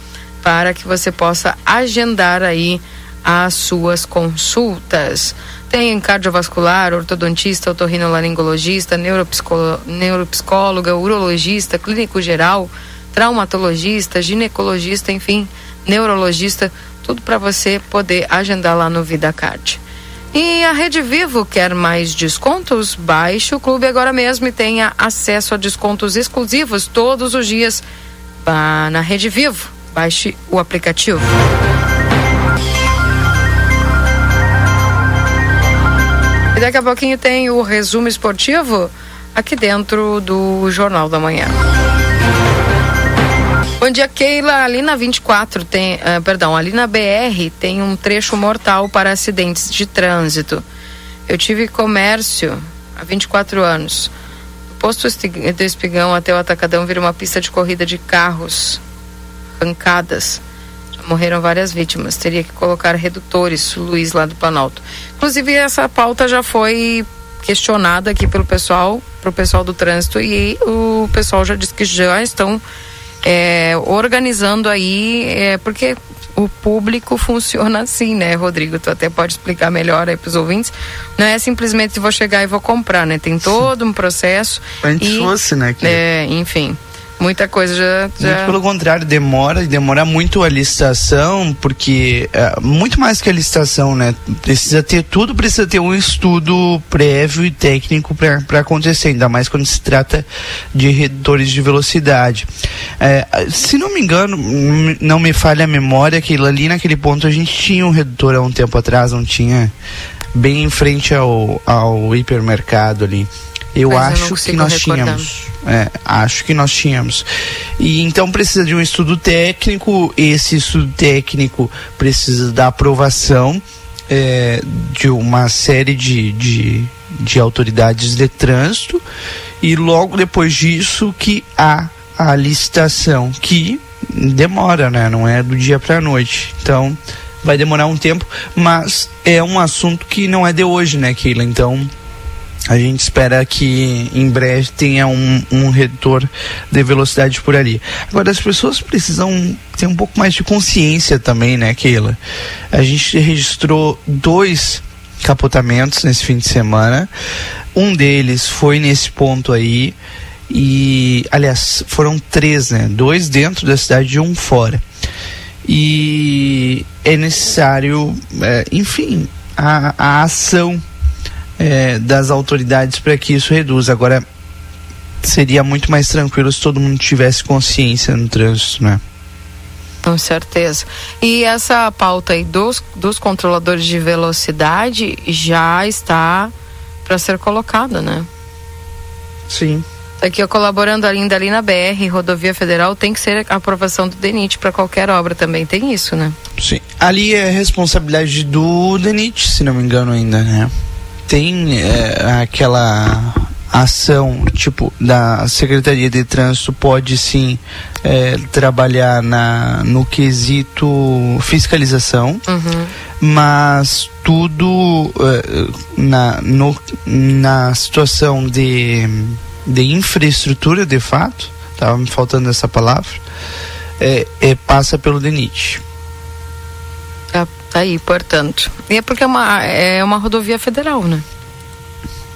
Speaker 1: para que você possa agendar aí as suas consultas. Tem cardiovascular, ortodontista, otorrinolaringologista, neuropsicó neuropsicóloga, urologista, clínico geral, traumatologista, ginecologista, enfim, neurologista, tudo para você poder agendar lá no VidaCard. E a Rede Vivo quer mais descontos? Baixe o clube agora mesmo e tenha acesso a descontos exclusivos todos os dias na Rede Vivo. Baixe o aplicativo. E daqui a pouquinho tem o resumo esportivo aqui dentro do Jornal da Manhã. Bom dia, Keila. Ali na 24 tem, uh, perdão, ali na BR tem um trecho mortal para acidentes de trânsito. Eu tive comércio há 24 anos. Do posto do Espigão até o Atacadão vira uma pista de corrida de carros arrancadas. Já morreram várias vítimas. Teria que colocar redutores, Luiz lá do Planalto. Inclusive essa pauta já foi questionada aqui pelo pessoal, pro pessoal do trânsito e o pessoal já disse que já estão é, organizando aí, é, porque o público funciona assim, né, Rodrigo? Tu até pode explicar melhor aí para os ouvintes. Não é simplesmente vou chegar e vou comprar, né? Tem todo um processo.
Speaker 3: Antes
Speaker 1: e,
Speaker 3: fosse, né? Que...
Speaker 1: É, enfim. Muita coisa já, já...
Speaker 3: Muito pelo contrário, demora, demora muito a licitação, porque é, muito mais que a licitação, né? Precisa ter tudo, precisa ter um estudo prévio e técnico para acontecer, ainda mais quando se trata de redutores de velocidade. É, se não me engano, não me falha a memória, aquilo ali naquele ponto a gente tinha um redutor há um tempo atrás, não tinha? Bem em frente ao, ao hipermercado ali. Eu
Speaker 1: Mas
Speaker 3: acho
Speaker 1: eu
Speaker 3: que nós
Speaker 1: recordar.
Speaker 3: tínhamos. É, acho que nós tínhamos. E então precisa de um estudo técnico. Esse estudo técnico precisa da aprovação é, de uma série de, de, de autoridades de trânsito. E logo depois disso que há a licitação, que demora, né? Não é do dia para a noite. Então vai demorar um tempo, mas é um assunto que não é de hoje, né, Keila? Então a gente espera que em breve tenha um, um redutor de velocidade por ali. Agora, as pessoas precisam ter um pouco mais de consciência também, né, Keila? A gente registrou dois capotamentos nesse fim de semana. Um deles foi nesse ponto aí. E, aliás, foram três, né? Dois dentro da cidade e um fora. E é necessário, é, enfim, a, a ação é, das autoridades para que isso reduza. Agora, seria muito mais tranquilo se todo mundo tivesse consciência no trânsito, né?
Speaker 1: Com certeza. E essa pauta aí dos, dos controladores de velocidade já está para ser colocada, né?
Speaker 3: Sim.
Speaker 1: Aqui, colaborando ainda ali na BR, rodovia federal, tem que ser a aprovação do DENIT para qualquer obra também. Tem isso, né?
Speaker 3: Sim. Ali é responsabilidade do DENIT, se não me engano, ainda, né? Tem é, aquela ação tipo da Secretaria de Trânsito pode sim é, trabalhar na, no quesito fiscalização,
Speaker 1: uhum.
Speaker 3: mas tudo é, na, no, na situação de, de infraestrutura de fato, estava me faltando essa palavra, é, é passa pelo DENIT.
Speaker 1: Tá, aí, portanto. E é porque é uma, é uma rodovia federal, né?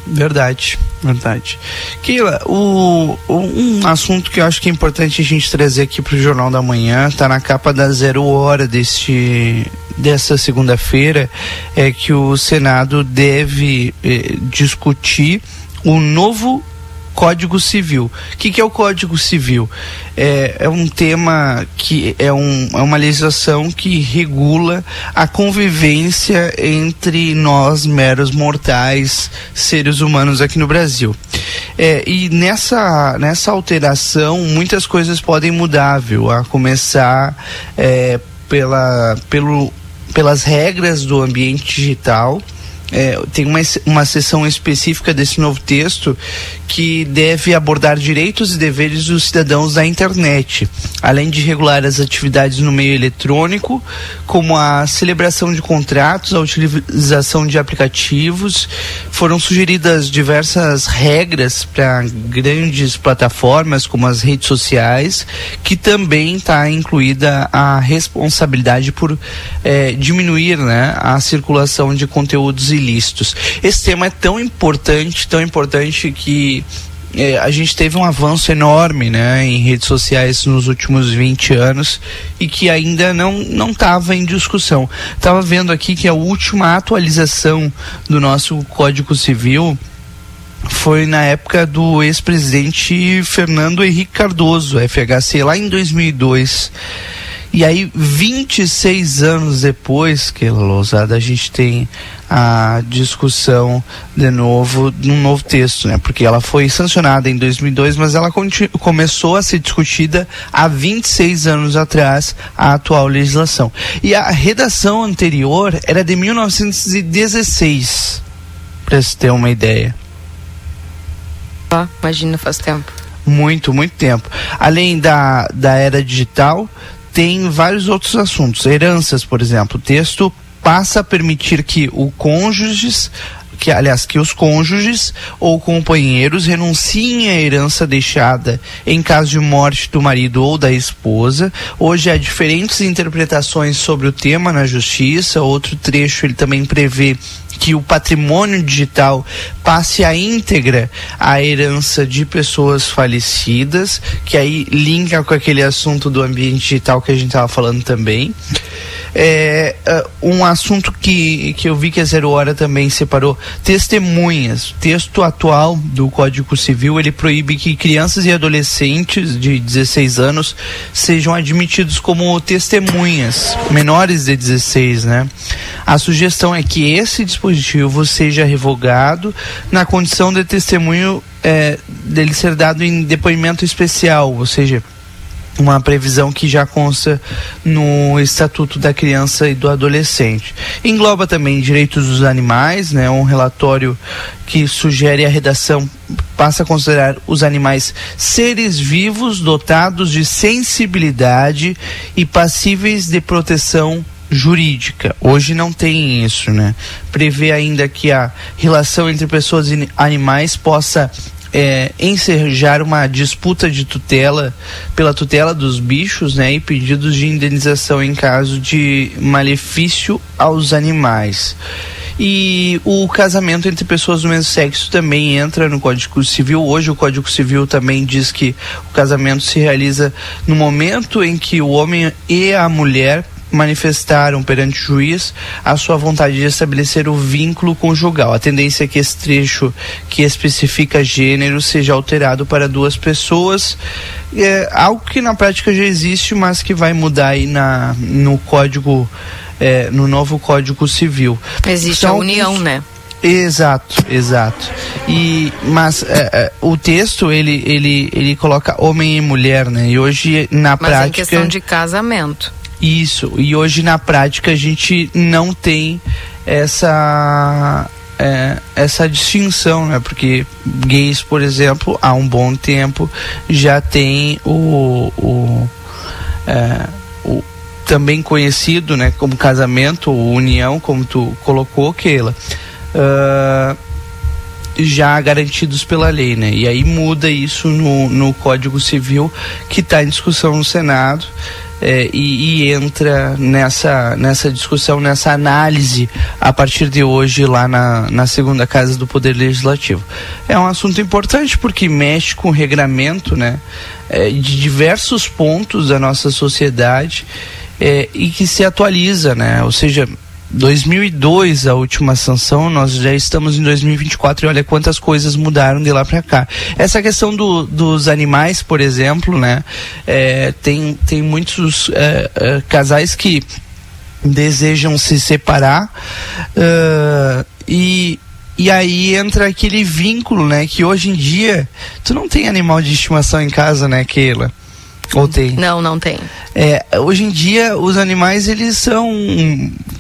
Speaker 3: Verdade, verdade. Keila, o, um assunto que eu acho que é importante a gente trazer aqui para o Jornal da Manhã, tá na capa da Zero Hora deste, dessa segunda-feira, é que o Senado deve eh, discutir o novo Código Civil. O que, que, é o Código Civil? É, é um tema que é, um, é uma legislação que regula a convivência entre nós, meros mortais, seres humanos aqui no Brasil. É, e nessa, nessa alteração, muitas coisas podem mudar, viu? A começar é, pela, pelo, pelas regras do ambiente digital é, tem uma, uma seção específica desse novo texto que deve abordar direitos e deveres dos cidadãos da internet, além de regular as atividades no meio eletrônico, como a celebração de contratos, a utilização de aplicativos. Foram sugeridas diversas regras para grandes plataformas, como as redes sociais, que também está incluída a responsabilidade por é, diminuir né, a circulação de conteúdos ilícitos ilícitos. Esse tema é tão importante, tão importante que é, a gente teve um avanço enorme né, em redes sociais nos últimos 20 anos e que ainda não estava em discussão. Estava vendo aqui que a última atualização do nosso Código Civil foi na época do ex-presidente Fernando Henrique Cardoso, FHC, lá em 2002. E aí, 26 anos depois, que Lousada, a gente tem a discussão de novo num novo texto, né? Porque ela foi sancionada em 2002, mas ela começou a ser discutida há 26 anos atrás, a atual legislação. E a redação anterior era de 1916, para se ter uma ideia.
Speaker 1: Ah, imagina, faz tempo.
Speaker 3: Muito, muito tempo. Além da, da era digital, tem vários outros assuntos. Heranças, por exemplo. O texto passa a permitir que o cônjuges que aliás que os cônjuges ou companheiros renunciem à herança deixada em caso de morte do marido ou da esposa. Hoje há diferentes interpretações sobre o tema na justiça. Outro trecho ele também prevê que o patrimônio digital passe a íntegra à herança de pessoas falecidas, que aí linka com aquele assunto do ambiente digital que a gente estava falando também. É, uh, um assunto que, que eu vi que a Zero Hora também separou, testemunhas. O texto atual do Código Civil, ele proíbe que crianças e adolescentes de 16 anos sejam admitidos como testemunhas, menores de 16, né? A sugestão é que esse dispositivo seja revogado na condição de testemunho é, dele ser dado em depoimento especial, ou seja, uma previsão que já consta no Estatuto da Criança e do Adolescente. Engloba também direitos dos animais, né? Um relatório que sugere a redação passa a considerar os animais seres vivos dotados de sensibilidade e passíveis de proteção jurídica. Hoje não tem isso, né? Prevê ainda que a relação entre pessoas e animais possa é, ensejar uma disputa de tutela pela tutela dos bichos, né, e pedidos de indenização em caso de malefício aos animais. E o casamento entre pessoas do mesmo sexo também entra no Código Civil. Hoje o Código Civil também diz que o casamento se realiza no momento em que o homem e a mulher manifestaram perante o juiz a sua vontade de estabelecer o vínculo conjugal. A tendência é que esse trecho que especifica gênero seja alterado para duas pessoas, é algo que na prática já existe, mas que vai mudar aí na, no código, é, no novo Código Civil.
Speaker 1: Existe São a união, alguns... né?
Speaker 3: Exato, exato. E mas é, é, o texto ele, ele ele coloca homem e mulher, né? E hoje na
Speaker 1: mas
Speaker 3: prática. Mas
Speaker 1: em questão de casamento.
Speaker 3: Isso. E hoje na prática a gente não tem essa é, essa distinção, né? Porque gays, por exemplo, há um bom tempo já tem o, o, é, o também conhecido, né? Como casamento ou união, como tu colocou, Keila. Uh, já garantidos pela lei, né? E aí muda isso no, no Código Civil que está em discussão no Senado é, e, e, entra nessa, nessa discussão, nessa análise a partir de hoje lá na, na segunda casa do Poder Legislativo. É um assunto importante porque mexe com o regramento né, é, de diversos pontos da nossa sociedade é, e que se atualiza, né? Ou seja, 2002 a última sanção, nós já estamos em 2024 e olha quantas coisas mudaram de lá para cá. Essa questão do, dos animais, por exemplo, né, é, tem, tem muitos é, é, casais que desejam se separar uh, e e aí entra aquele vínculo, né? Que hoje em dia tu não tem animal de estimação em casa, né, Keila? Ou tem?
Speaker 1: Não, não tem.
Speaker 3: É, hoje em dia os animais eles são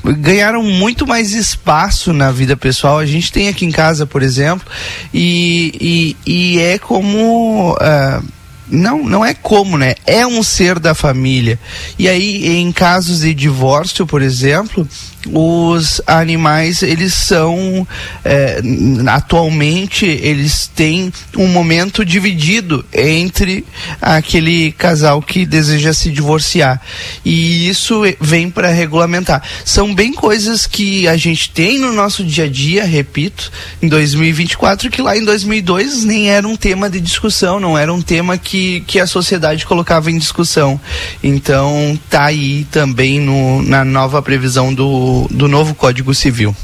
Speaker 3: ganharam muito mais espaço na vida pessoal. A gente tem aqui em casa, por exemplo, e, e, e é como uh, não, não é como, né? É um ser da família. E aí, em casos de divórcio, por exemplo, os animais eles são é, atualmente eles têm um momento dividido entre aquele casal que deseja se divorciar e isso vem para regulamentar são bem coisas que a gente tem no nosso dia a dia repito em 2024 que lá em 2002 nem era um tema de discussão não era um tema que, que a sociedade colocava em discussão então tá aí também no, na nova previsão do do, novo Código Civil.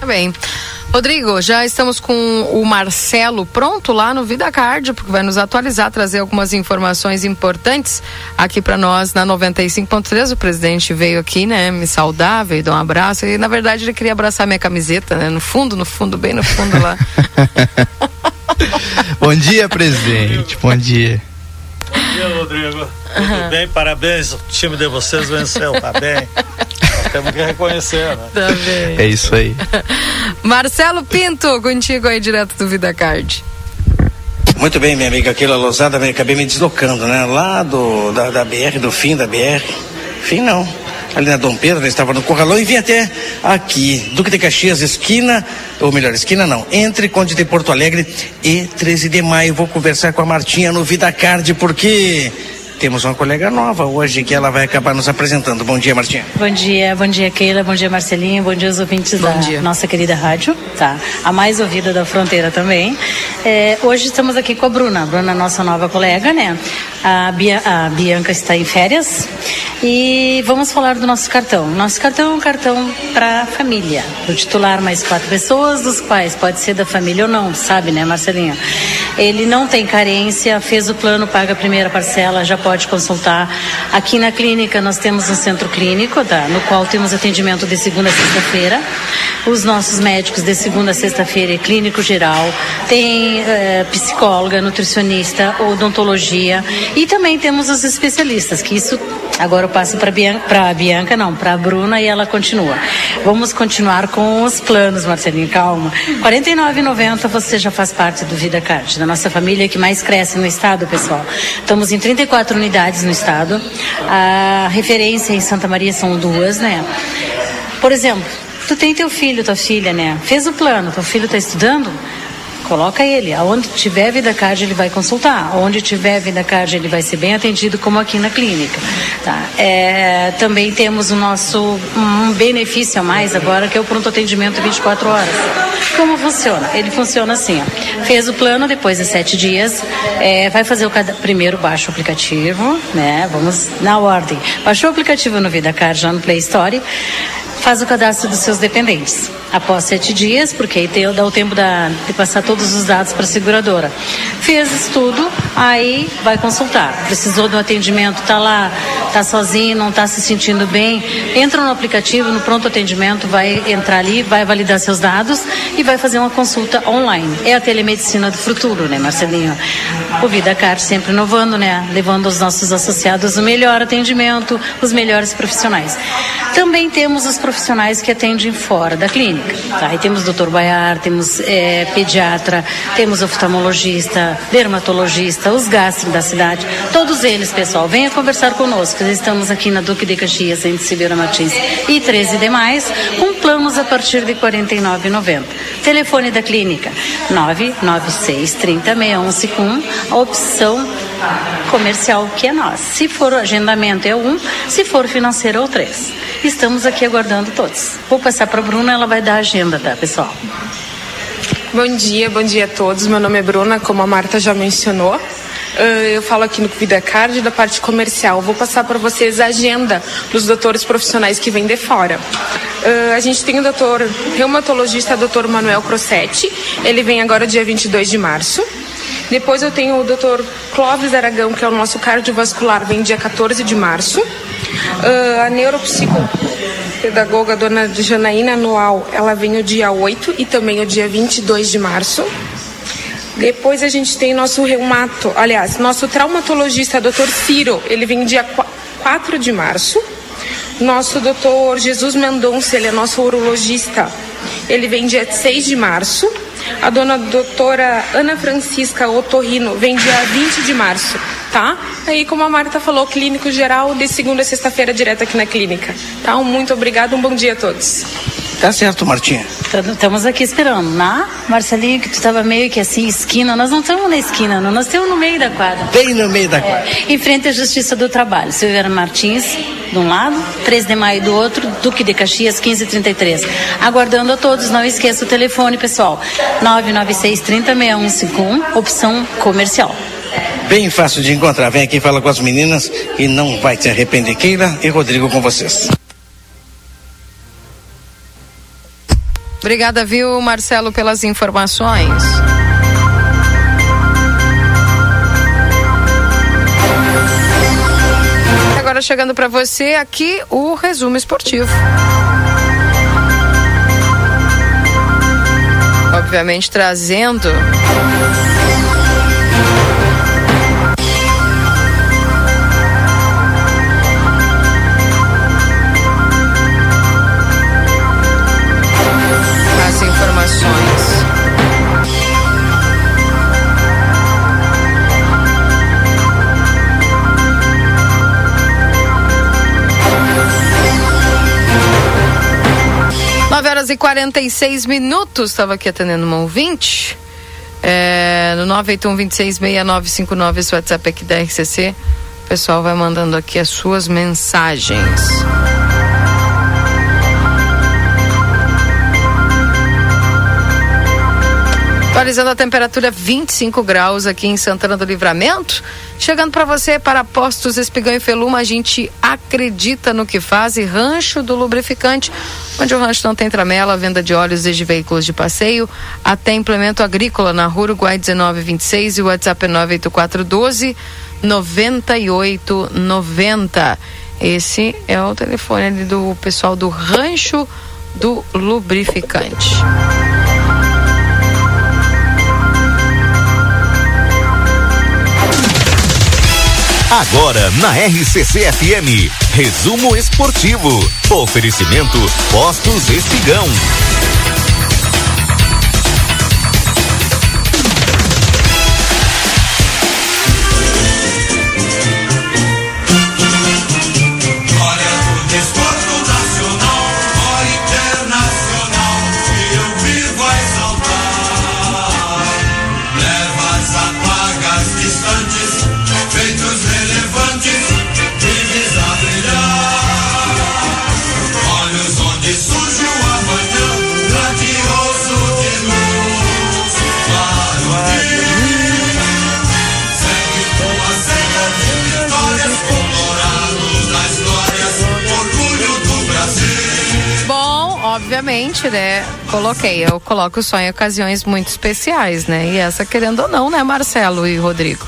Speaker 1: Tá bem. Rodrigo, já estamos com o Marcelo pronto lá no Vida Card, porque vai nos atualizar, trazer algumas informações importantes aqui para nós na 95.3. O presidente veio aqui, né, me saudar, veio dar um abraço e na verdade ele queria abraçar minha camiseta, né, no fundo, no fundo, bem no fundo lá.
Speaker 3: Bom dia, presidente. Bom dia.
Speaker 17: Bom dia, Rodrigo. Tudo uhum. bem? Parabéns. O time de vocês venceu, tá bem? Temos que reconhecer, né?
Speaker 1: Também.
Speaker 3: É isso aí.
Speaker 1: Marcelo Pinto, contigo aí direto do Vida Card.
Speaker 4: Muito bem, minha amiga Keila Lousada, acabei me deslocando, né? Lá do, da, da BR, do fim da BR. Fim não. Ali na Dom Pedro, estava no Corralão e vim até aqui, Duque de Caxias, esquina, ou melhor, esquina não, entre Conde de Porto Alegre e 13 de maio. Vou conversar com a Martinha no Vida Card, porque temos uma colega nova hoje que ela vai acabar nos apresentando. Bom dia, Martinha.
Speaker 18: Bom dia, bom dia, Keila, bom dia, Marcelinho, bom dia aos ouvintes bom da dia. nossa querida rádio, tá? A mais ouvida da fronteira também. É, hoje estamos aqui com a Bruna, a Bruna, nossa nova colega, né? A, Bia, a Bianca está em férias e vamos falar do nosso cartão. Nosso cartão é um cartão para família, o titular mais quatro pessoas, dos quais pode ser da família ou não, sabe, né, Marcelinho? Ele não tem carência, fez o plano, paga a primeira parcela, já pode consultar. Aqui na clínica nós temos um centro clínico, no qual temos atendimento de segunda a sexta-feira. Os nossos médicos de segunda a sexta-feira é clínico geral, tem é, psicóloga, nutricionista, odontologia e também temos os especialistas, que isso Agora eu passo para Bianca, para Bianca não, para Bruna e ela continua. Vamos continuar com os planos, Marcelinho, calma. R$ 49,90 você já faz parte do Vida Card, da nossa família que mais cresce no estado, pessoal. Estamos em 34 unidades no estado. A referência em Santa Maria são duas, né? Por exemplo, tu tem teu filho, tua filha, né? Fez o plano, teu filho está estudando? Coloca ele. Aonde tiver vida card, ele vai consultar. Onde tiver vida card, ele vai ser bem atendido, como aqui na clínica. Tá? É, também temos o nosso um benefício a mais agora, que é o pronto atendimento 24 horas. Como funciona? Ele funciona assim: ó. fez o plano, depois de sete dias, é, vai fazer o primeiro baixa o aplicativo, né? Vamos na ordem. Baixou o aplicativo no Vida Card já no Play Store faz o cadastro dos seus dependentes. Após sete dias, porque aí tem, dá o tempo da, de passar todos os dados para a seguradora. Fez isso tudo, aí vai consultar. Precisou do atendimento, está lá, está sozinho, não está se sentindo bem, entra no aplicativo, no pronto atendimento, vai entrar ali, vai validar seus dados e vai fazer uma consulta online. É a telemedicina do futuro, né, Marcelinho? O VidaCard sempre inovando, né? Levando aos nossos associados o melhor atendimento, os melhores profissionais. Também temos os profissionais que atendem fora da clínica. Tá? Aí temos doutor Baiar, temos é, pediatra, temos oftalmologista, dermatologista, os gastro da cidade. Todos eles, pessoal, venha conversar conosco. Estamos aqui na Duque de Caxias, entre Silveira Martins e 13 demais, com planos a partir de R$ 49,90. Telefone da clínica 996 30 6151, a opção comercial que é nós. Se for agendamento é um, se for financeiro é o três. Estamos aqui aguardando todos. Vou passar para a Bruna, ela vai dar a agenda, tá, pessoal?
Speaker 19: Bom dia, bom dia a todos. Meu nome é Bruna, como a Marta já mencionou. Uh, eu falo aqui no Vida Card da parte comercial. Vou passar para vocês a agenda dos doutores profissionais que vêm de fora. Uh, a gente tem o doutor reumatologista, doutor Manuel Crossetti. Ele vem agora dia 22 de março. Depois eu tenho o doutor Clóvis Aragão, que é o nosso cardiovascular, vem dia 14 de março. Uh, a neuropsicopedagoga dona Janaína Anual, ela vem o dia 8 e também o dia 22 de março. Depois a gente tem nosso reumato, aliás, nosso traumatologista, doutor Ciro, ele vem dia 4 de março. Nosso doutor Jesus Mendonça, ele é nosso urologista, ele vem dia 6 de março. A dona doutora Ana Francisca Otorrino vem dia 20 de março tá? Aí, como a Marta falou, clínico geral de segunda a sexta-feira direto aqui na clínica. Tá? Um muito obrigado, um bom dia a todos.
Speaker 4: Tá certo, Martinha.
Speaker 18: Estamos aqui esperando, né? Marcelinho, que tu estava meio que assim, esquina. Nós não estamos na esquina, não. Nós estamos no meio da quadra.
Speaker 4: Bem no meio da quadra.
Speaker 18: É, em frente à Justiça do Trabalho. Silveira Martins, de um lado, 3 de maio do outro, Duque de Caxias, 1533. Aguardando a todos, não esqueça o telefone, pessoal. 996 30 6151, opção comercial
Speaker 4: bem fácil de encontrar. Vem aqui, fala com as meninas e não vai se arrepender. Keila e Rodrigo com vocês.
Speaker 1: Obrigada, viu, Marcelo, pelas informações. Agora chegando para você aqui o resumo esportivo. Obviamente trazendo horas e 46 minutos. Estava aqui atendendo uma ouvinte. É, no 981 266959, esse WhatsApp aqui da RCC. O pessoal vai mandando aqui as suas mensagens. Atualizando a temperatura 25 graus aqui em Santana do Livramento. Chegando para você para Postos Espigão e Feluma, a gente acredita no que faz e Rancho do Lubrificante, onde o rancho não tem tramela, venda de óleos desde veículos de passeio até implemento agrícola na Rua Uruguai 1926 e o WhatsApp é 98412 9890. Esse é o telefone do pessoal do Rancho do Lubrificante.
Speaker 12: Agora na RCC FM, resumo esportivo. Oferecimento Postos Espigão.
Speaker 1: Obviamente, né? Coloquei, eu coloco só em ocasiões muito especiais, né? E essa, querendo ou não, né, Marcelo e Rodrigo?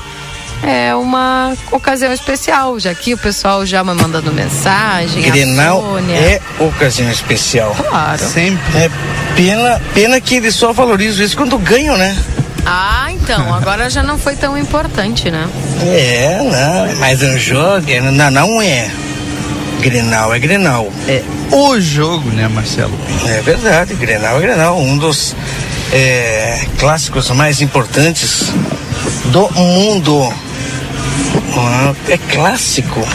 Speaker 1: É uma ocasião especial, já que o pessoal já me mandando mensagem.
Speaker 4: Grenal é ocasião especial.
Speaker 1: Claro.
Speaker 4: Sempre. É pena, pena que eles só valorizam isso quando ganham, né?
Speaker 1: Ah, então, agora já não foi tão importante, né?
Speaker 4: É, não, mas um jogo, não, não é. Grenal é Grenal.
Speaker 3: É o jogo, né, Marcelo?
Speaker 4: É verdade, Grenal é Grenal, um dos é, clássicos mais importantes do mundo. Ah, é clássico.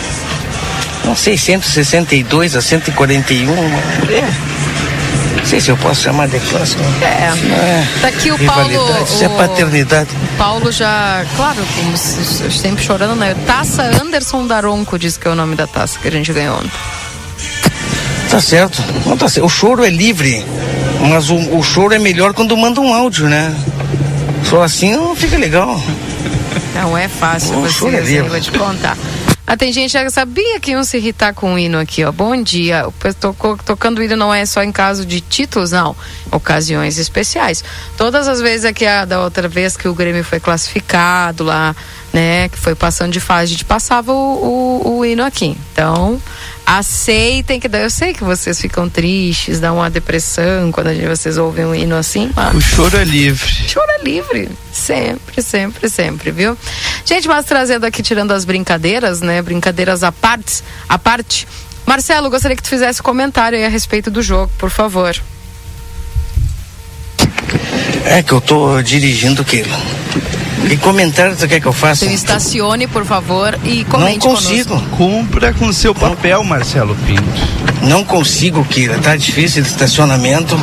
Speaker 4: Não sei, 162 a 141. É. Não sei se eu posso chamar de clássico.
Speaker 1: É. é. Daqui o Paulo.
Speaker 4: Isso é paternidade.
Speaker 1: Paulo já, claro, como sempre chorando, né? Taça Anderson Daronco diz que é o nome da taça que a gente ganhou ontem.
Speaker 4: Tá certo. Não tá certo. O choro é livre, mas o, o choro é melhor quando manda um áudio, né? Só assim não fica legal.
Speaker 1: Não é fácil o você, é eu vou te contar. Ah, tem gente que sabia que iam se irritar com o hino aqui, ó. Bom dia. Tocando o hino não é só em caso de títulos, não. Ocasiões especiais. Todas as vezes aqui, a, da outra vez que o Grêmio foi classificado lá, né? Que foi passando de fase, a gente passava o, o, o hino aqui. Então, aceitem que eu sei que vocês ficam tristes, dá uma depressão quando vocês ouvem um hino assim.
Speaker 3: Mas... O choro é livre.
Speaker 1: Choro é livre, sempre, sempre, sempre, viu? Gente, mas trazendo aqui tirando as brincadeiras, né? Brincadeiras à parte, à parte. Marcelo, gostaria que tu fizesse comentário aí a respeito do jogo, por favor.
Speaker 4: É que eu tô dirigindo aquilo. Que comentário você quer que eu faça?
Speaker 1: Então estacione, por favor, e comente
Speaker 4: Não consigo.
Speaker 1: Conosco.
Speaker 3: Cumpra com seu papel, Marcelo Pinto.
Speaker 4: Não consigo, Kira. Tá difícil de estacionamento.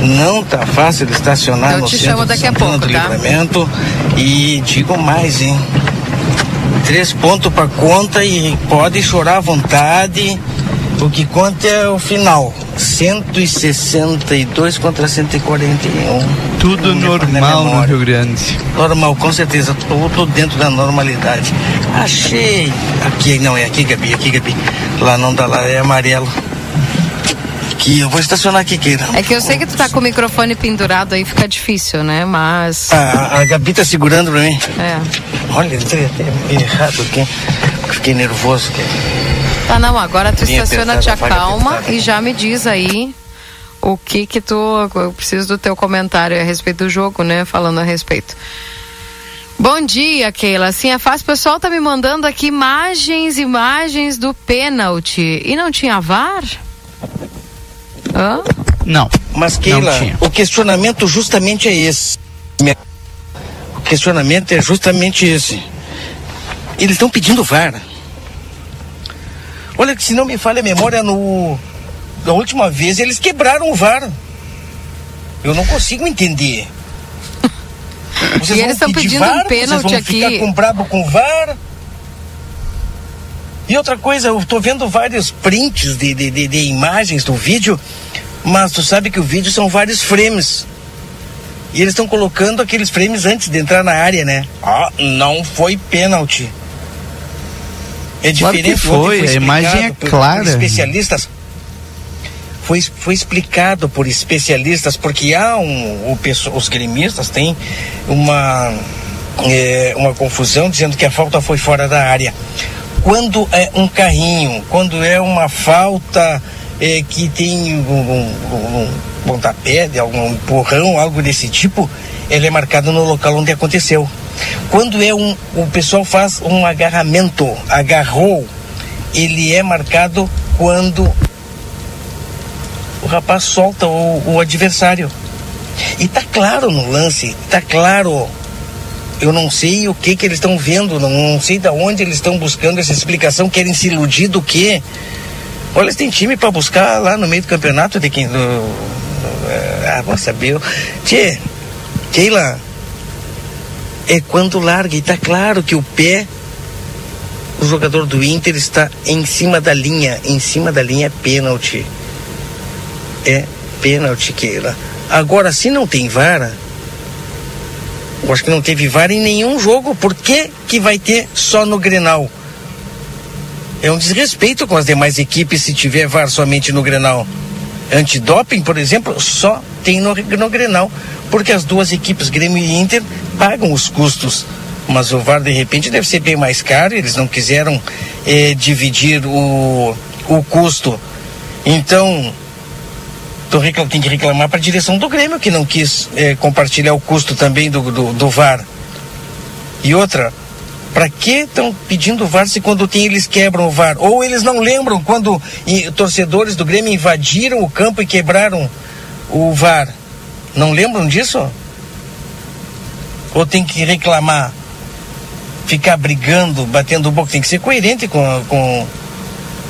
Speaker 4: Não tá fácil de estacionar
Speaker 1: eu
Speaker 4: no
Speaker 1: te
Speaker 4: centro
Speaker 1: chamo daqui
Speaker 4: a
Speaker 1: pouco,
Speaker 4: do
Speaker 1: tá?
Speaker 4: livramento. E digo mais, hein? Três pontos para conta e pode chorar à vontade. O que conta é o final. 162 contra 141.
Speaker 3: Tudo normal no Rio Grande.
Speaker 4: Normal, com certeza. Tudo dentro da normalidade. Achei. Aqui, não, é aqui, Gabi, aqui, Gabi. Lá não dá, lá é amarelo. Aqui, eu vou estacionar aqui, Keira.
Speaker 1: É que eu sei que tu tá com o microfone pendurado aí, fica difícil, né? Mas.
Speaker 4: A, a Gabi tá segurando pra mim.
Speaker 1: É.
Speaker 4: Olha, entrei até errado aqui. Fiquei nervoso. Aqui.
Speaker 1: Tá, não, agora tu estaciona, te acalma e já me diz aí o que que tu. Eu preciso do teu comentário a respeito do jogo, né? Falando a respeito. Bom dia, Keila. Sim, é fácil. O pessoal tá me mandando aqui imagens, imagens do pênalti. E não tinha VAR? Hã?
Speaker 3: Não.
Speaker 4: Mas, Keila, o questionamento justamente é esse. O questionamento é justamente esse. Eles estão pedindo VAR. Olha que se não me falha a memória, no da última vez eles quebraram o VAR. Eu não consigo entender.
Speaker 1: Vocês e eles estão pedindo VAR? um pênalti
Speaker 4: Vocês vão
Speaker 1: aqui.
Speaker 4: Ficar com brabo com o VAR? E outra coisa, eu tô vendo vários prints de, de, de, de imagens do vídeo, mas tu sabe que o vídeo são vários frames. E eles estão colocando aqueles frames antes de entrar na área, né? Ah, não foi pênalti. É
Speaker 3: Claro que foi, a imagem é clara.
Speaker 4: Por especialistas. Foi, foi explicado por especialistas, porque há um. O, os gremistas têm uma, é, uma confusão dizendo que a falta foi fora da área. Quando é um carrinho, quando é uma falta é, que tem um, um, um pontapé, de algum empurrão, algo desse tipo, ele é marcado no local onde aconteceu. Quando é um, o pessoal faz um agarramento, agarrou, ele é marcado quando o rapaz solta o, o adversário. E tá claro no lance, tá claro. Eu não sei o que que eles estão vendo, não, não sei de onde eles estão buscando essa explicação, querem se iludir do quê? Olha, têm time para buscar lá no meio do campeonato de quem. Do, do, ah, vou saber. Tchê, Keila, é quando larga e tá claro que o pé o jogador do Inter está em cima da linha, em cima da linha é pênalti. É pênalti, Keila. Agora, se não tem vara, eu acho que não teve vara em nenhum jogo, por que que vai ter só no Grenal? É um desrespeito com as demais equipes se tiver VAR somente no Grenal. Antidoping, por exemplo, só tem no, no Grenal, porque as duas equipes, Grêmio e Inter, pagam os custos. Mas o VAR, de repente, deve ser bem mais caro, eles não quiseram eh, dividir o, o custo. Então, tô reclam, tem que reclamar para a direção do Grêmio, que não quis eh, compartilhar o custo também do, do, do VAR. E outra, para que estão pedindo VAR se quando tem eles quebram o VAR? Ou eles não lembram quando e, torcedores do Grêmio invadiram o campo e quebraram o VAR? Não lembram disso? Ou tem que reclamar? Ficar brigando, batendo o boca? Tem que ser coerente com, com,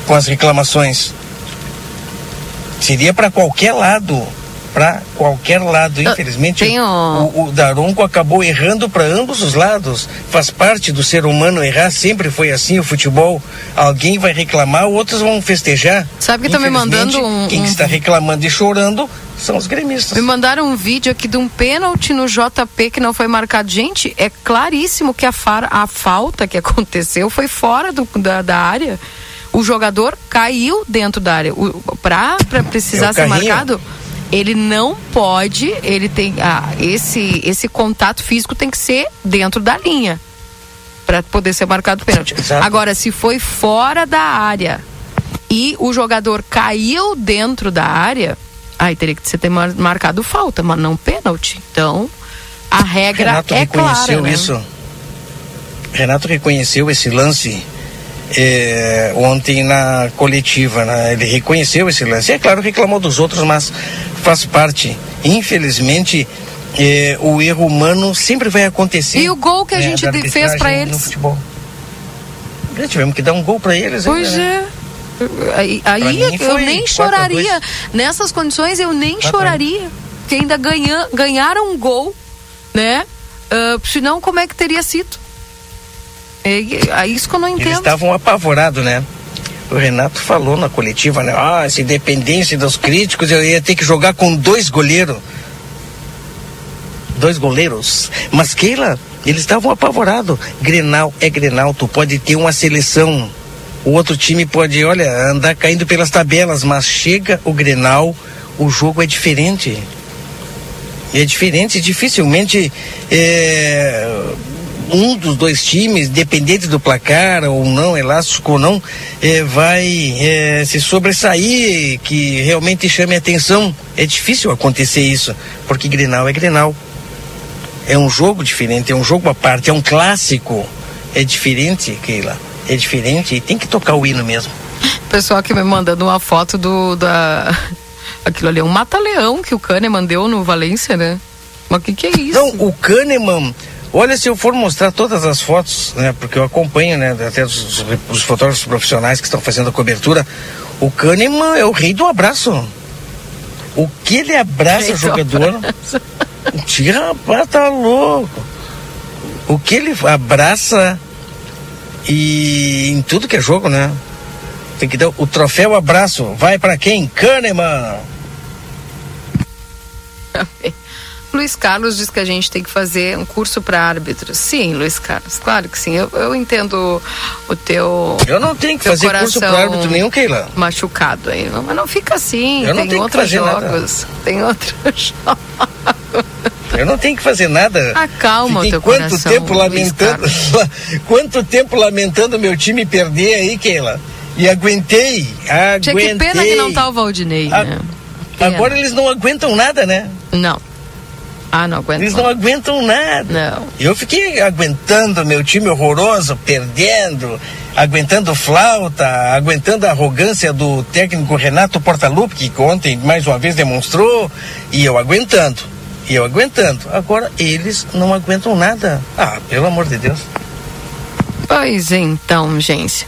Speaker 4: com as reclamações. Seria para qualquer lado para qualquer lado. Infelizmente,
Speaker 1: tenho...
Speaker 4: o, o Daronco acabou errando para ambos os lados. Faz parte do ser humano errar, sempre foi assim o futebol. Alguém vai reclamar, outros vão festejar.
Speaker 1: Sabe que tá me mandando um.
Speaker 4: Quem
Speaker 1: um...
Speaker 4: está reclamando e chorando são os gremistas.
Speaker 1: Me mandaram um vídeo aqui de um pênalti no JP que não foi marcado. Gente, é claríssimo que a, far, a falta que aconteceu foi fora do, da, da área. O jogador caiu dentro da área. Para precisar é ser marcado, ele não pode, ele tem ah, esse esse contato físico tem que ser dentro da linha para poder ser marcado pênalti. Exato. Agora, se foi fora da área e o jogador caiu dentro da área, aí teria que ser marcado falta, mas não pênalti. Então, a regra
Speaker 4: Renato
Speaker 1: é
Speaker 4: reconheceu
Speaker 1: clara, né?
Speaker 4: isso. Renato reconheceu esse lance é, ontem na coletiva. Né? Ele reconheceu esse lance. É claro, reclamou dos outros, mas faz parte. Infelizmente, é, o erro humano sempre vai acontecer.
Speaker 1: E o gol que a
Speaker 4: né,
Speaker 1: gente fez para eles?
Speaker 4: Já tivemos que dar um gol para eles.
Speaker 1: Pois
Speaker 4: ainda,
Speaker 1: é.
Speaker 4: né?
Speaker 1: Aí, aí
Speaker 4: mim
Speaker 1: eu nem
Speaker 4: 4 a
Speaker 1: choraria. Nessas condições eu nem
Speaker 4: Quatro
Speaker 1: choraria. Porque ainda ganha, ganharam um gol, né? Uh, senão, como é que teria sido? É, é isso que eu não
Speaker 4: Eles
Speaker 1: entendo.
Speaker 4: estavam apavorados, né? O Renato falou na coletiva, né? Ah, se dependesse dos críticos, eu ia ter que jogar com dois goleiros. Dois goleiros. Mas Keila, eles estavam apavorados. Grenal é Grenal, tu pode ter uma seleção. O outro time pode, olha, andar caindo pelas tabelas, mas chega o Grenal, o jogo é diferente. É diferente, dificilmente é, um dos dois times, dependente do placar ou não, elástico ou não, eh, vai eh, se sobressair, que realmente chame a atenção. É difícil acontecer isso, porque Grenal é Grenal. É um jogo diferente, é um jogo à parte, é um clássico. É diferente, Keila. É diferente e tem que tocar o hino mesmo.
Speaker 1: Pessoal que me mandando uma foto do da aquilo ali é um mata-leão que o Kahneman deu no Valência, né? Mas o que, que é isso?
Speaker 4: Não, o Kahneman, olha, se eu for mostrar todas as fotos, né, porque eu acompanho, né, até os, os fotógrafos profissionais que estão fazendo a cobertura, o Kahneman é o rei do abraço. O que ele abraça
Speaker 1: do
Speaker 4: jogador. Tira, rapaz, tá louco. O que ele abraça e em tudo que é jogo, né? Tem que dar o troféu abraço. Vai para quem? Kahneman.
Speaker 1: Luiz Carlos diz que a gente tem que fazer um curso para árbitros. Sim, Luiz Carlos, claro que sim. Eu, eu entendo o teu.
Speaker 4: Eu não tenho que fazer curso para árbitro nenhum, Keila.
Speaker 1: Machucado aí. Mas não fica assim.
Speaker 4: Eu não
Speaker 1: tem
Speaker 4: tenho que
Speaker 1: outros
Speaker 4: fazer nada.
Speaker 1: jogos. Tem outros jogos.
Speaker 4: Eu não tenho que fazer nada.
Speaker 1: Acalma o
Speaker 4: Fiquei
Speaker 1: teu
Speaker 4: quanto
Speaker 1: coração,
Speaker 4: tempo lamentando, quanto tempo lamentando meu time perder aí, Keila? E aguentei, aguentei.
Speaker 1: Tinha que pena que não tá o Valdinei,
Speaker 4: A-
Speaker 1: né?
Speaker 4: Agora eles não aguentam nada, né?
Speaker 1: Não. Ah, não aguentam.
Speaker 4: Eles não aguentam nada.
Speaker 1: Não.
Speaker 4: Eu fiquei aguentando meu time horroroso, perdendo, aguentando flauta, aguentando a arrogância do técnico Renato Portaluppi, que ontem mais uma vez demonstrou, e eu aguentando. E eu aguentando. Agora eles não aguentam nada. Ah, pelo amor de Deus.
Speaker 1: Pois então, gente.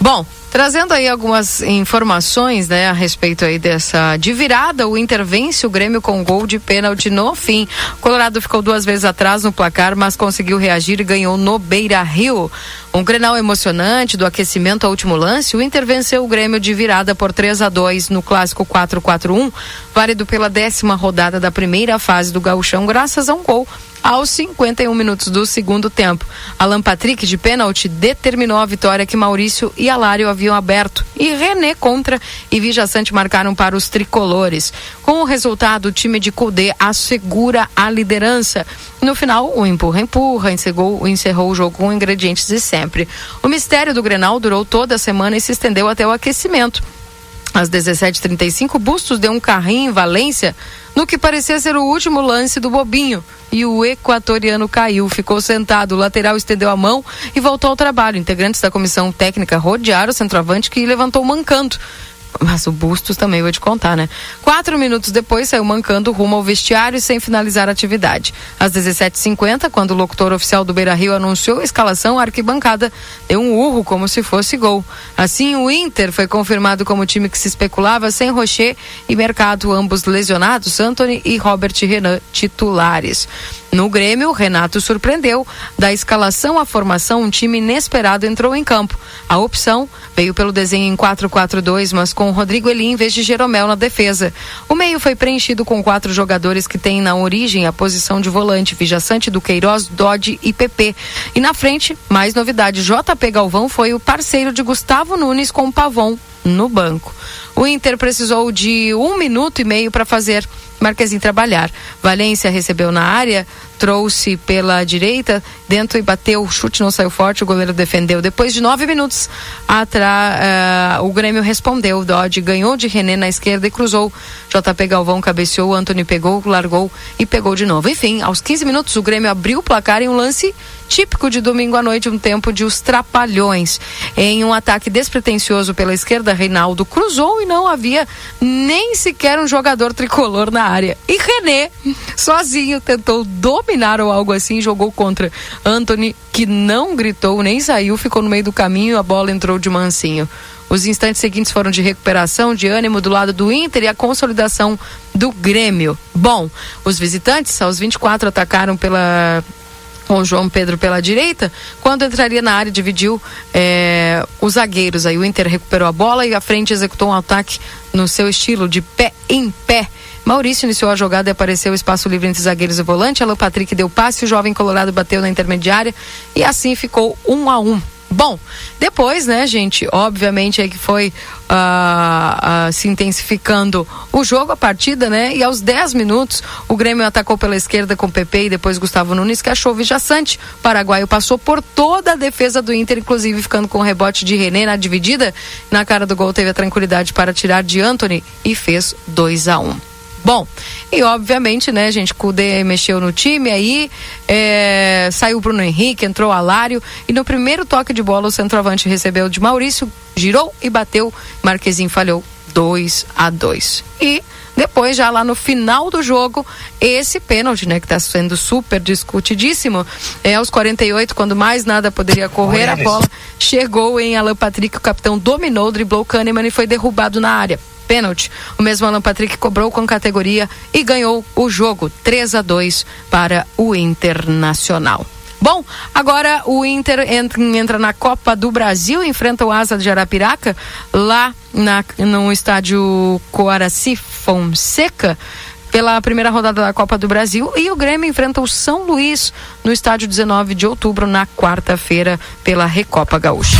Speaker 1: Bom, trazendo aí algumas informações, né, a respeito aí dessa de virada, o Inter vence o Grêmio com gol de pênalti no fim. Colorado ficou duas vezes atrás no placar, mas conseguiu reagir e ganhou no Beira-Rio. Um Grenal emocionante do aquecimento ao último lance, o Inter venceu o Grêmio de virada por 3 a 2 no clássico 4-4-1, válido pela décima rodada da primeira fase do Gauchão, graças a um gol aos 51 minutos do segundo tempo. Alan Patrick, de pênalti, determinou a vitória que Maurício e Alário haviam aberto. E René contra e Vija Sante marcaram para os tricolores. Com o resultado, o time de Cudê assegura a liderança. No final, o empurra-empurra encerrou, encerrou o jogo com ingredientes de sempre. O mistério do Grenal durou toda a semana e se estendeu até o aquecimento. Às 17h35, Bustos deu um carrinho em Valência, no que parecia ser o último lance do Bobinho. E o equatoriano caiu, ficou sentado. O lateral estendeu a mão e voltou ao trabalho. Integrantes da comissão técnica rodearam o centroavante que levantou mancando. Mas o Bustos também vou te contar, né? Quatro minutos depois saiu mancando rumo ao vestiário sem finalizar a atividade. Às 17h50, quando o locutor oficial do Beira Rio anunciou a escalação, a arquibancada deu um urro como se fosse gol. Assim, o Inter foi confirmado como time que se especulava sem Rocher e Mercado, ambos lesionados, Anthony e Robert Renan titulares. No Grêmio, Renato surpreendeu. Da escalação à formação, um time inesperado entrou em campo. A opção veio pelo desenho em 4-4-2, mas com Rodrigo Eli em vez de Jeromel na defesa. O meio foi preenchido com quatro jogadores que têm na origem a posição de volante, Vijaçante, Duqueiroz, Dodge e PP. E na frente, mais novidade, JP Galvão foi o parceiro de Gustavo Nunes com Pavon no banco. O Inter precisou de um minuto e meio para fazer Marquezinho trabalhar. Valência recebeu na área, trouxe pela direita, dentro e bateu. O chute não saiu forte, o goleiro defendeu. Depois de nove minutos, atra, uh, o Grêmio respondeu. Dodge ganhou de René na esquerda e cruzou. JP Galvão cabeceou, Antony pegou, largou e pegou de novo. Enfim, aos 15 minutos, o Grêmio abriu o placar em um lance típico de domingo à noite, um tempo de os trapalhões. Em um ataque despretensioso pela esquerda, Reinaldo cruzou e não havia nem sequer um jogador tricolor na área. E René, sozinho, tentou dominar ou algo assim, jogou contra Anthony, que não gritou nem saiu, ficou no meio do caminho, a bola entrou de mansinho. Os instantes seguintes foram de recuperação, de ânimo do lado do Inter e a consolidação do Grêmio. Bom, os visitantes, aos 24, atacaram pela com João Pedro pela direita, quando entraria na área, dividiu é, os zagueiros. Aí o Inter recuperou a bola e a frente executou um ataque no seu estilo de pé em pé. Maurício iniciou a jogada e apareceu o espaço livre entre zagueiros e volante. Alan Patrick deu passe, o jovem colorado bateu na intermediária e assim ficou um a um. Bom, depois, né, gente, obviamente é que foi uh, uh, se intensificando o jogo, a partida, né? E aos 10 minutos, o Grêmio atacou pela esquerda com PP e depois Gustavo Nunes, que achou o Vijaçante. Paraguaio passou por toda a defesa do Inter, inclusive ficando com o rebote de René na dividida. Na cara do gol teve a tranquilidade para tirar de Anthony e fez 2 a 1 um. Bom, e obviamente, né, gente, Cudê mexeu no time aí, é, saiu o Bruno Henrique, entrou o Alário, e no primeiro toque de bola o centroavante recebeu de Maurício, girou e bateu, Marquezinho falhou 2 a 2 E depois, já lá no final do jogo, esse pênalti, né, que está sendo super discutidíssimo, é aos 48, quando mais nada poderia correr, a bola chegou em Alan Patrick, o capitão dominou, driblou Kahneman e foi derrubado na área pênalti. O mesmo Alan Patrick cobrou com categoria e ganhou o jogo 3 a 2 para o Internacional. Bom, agora o Inter entra na Copa do Brasil, enfrenta o Asa de Arapiraca, lá na, no estádio Coaraci Fonseca pela primeira rodada da Copa do Brasil e o Grêmio enfrenta o São Luís no estádio 19 de outubro, na quarta-feira, pela Recopa Gaúcha.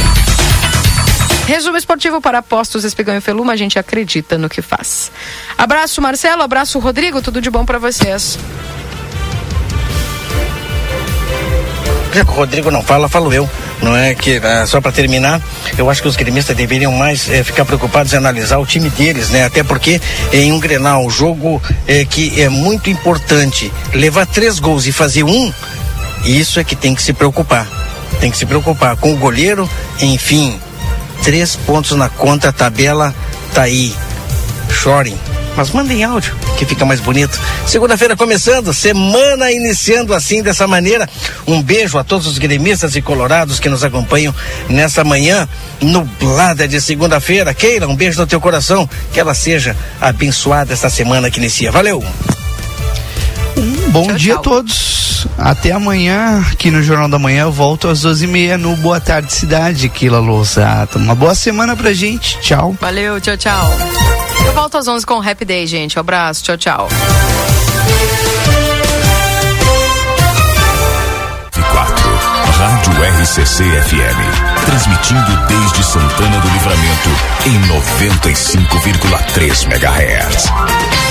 Speaker 1: Resumo esportivo para Postos Espigão e Feluma, a gente acredita no que faz. Abraço Marcelo, abraço Rodrigo, tudo de bom para vocês.
Speaker 4: Já que o Rodrigo não fala, falo eu. não é que ah, só para terminar, eu acho que os gremistas deveriam mais eh, ficar preocupados em analisar o time deles, né? Até porque em um Grenal, um jogo que é muito importante, levar três gols e fazer um, isso é que tem que se preocupar. Tem que se preocupar com o goleiro, enfim, três pontos na conta, a tabela tá aí. Chorem mas mandem áudio, que fica mais bonito. Segunda-feira começando, semana iniciando assim, dessa maneira. Um beijo a todos os gremistas e colorados que nos acompanham nessa manhã nublada de segunda-feira. Keila, um beijo no teu coração. Que ela seja abençoada esta semana que inicia. Valeu!
Speaker 3: Bom tchau, dia tchau. a todos. Até amanhã, aqui no Jornal da Manhã. Eu volto às 12h30 no Boa Tarde Cidade, Keila Lousada. Uma boa semana pra gente. Tchau.
Speaker 1: Valeu, tchau, tchau. Eu volto às 11 com o Happy Day, gente. Um abraço, tchau, tchau.
Speaker 12: Rádio RCC FM, transmitindo desde Santana do Livramento em 95,3 MHz.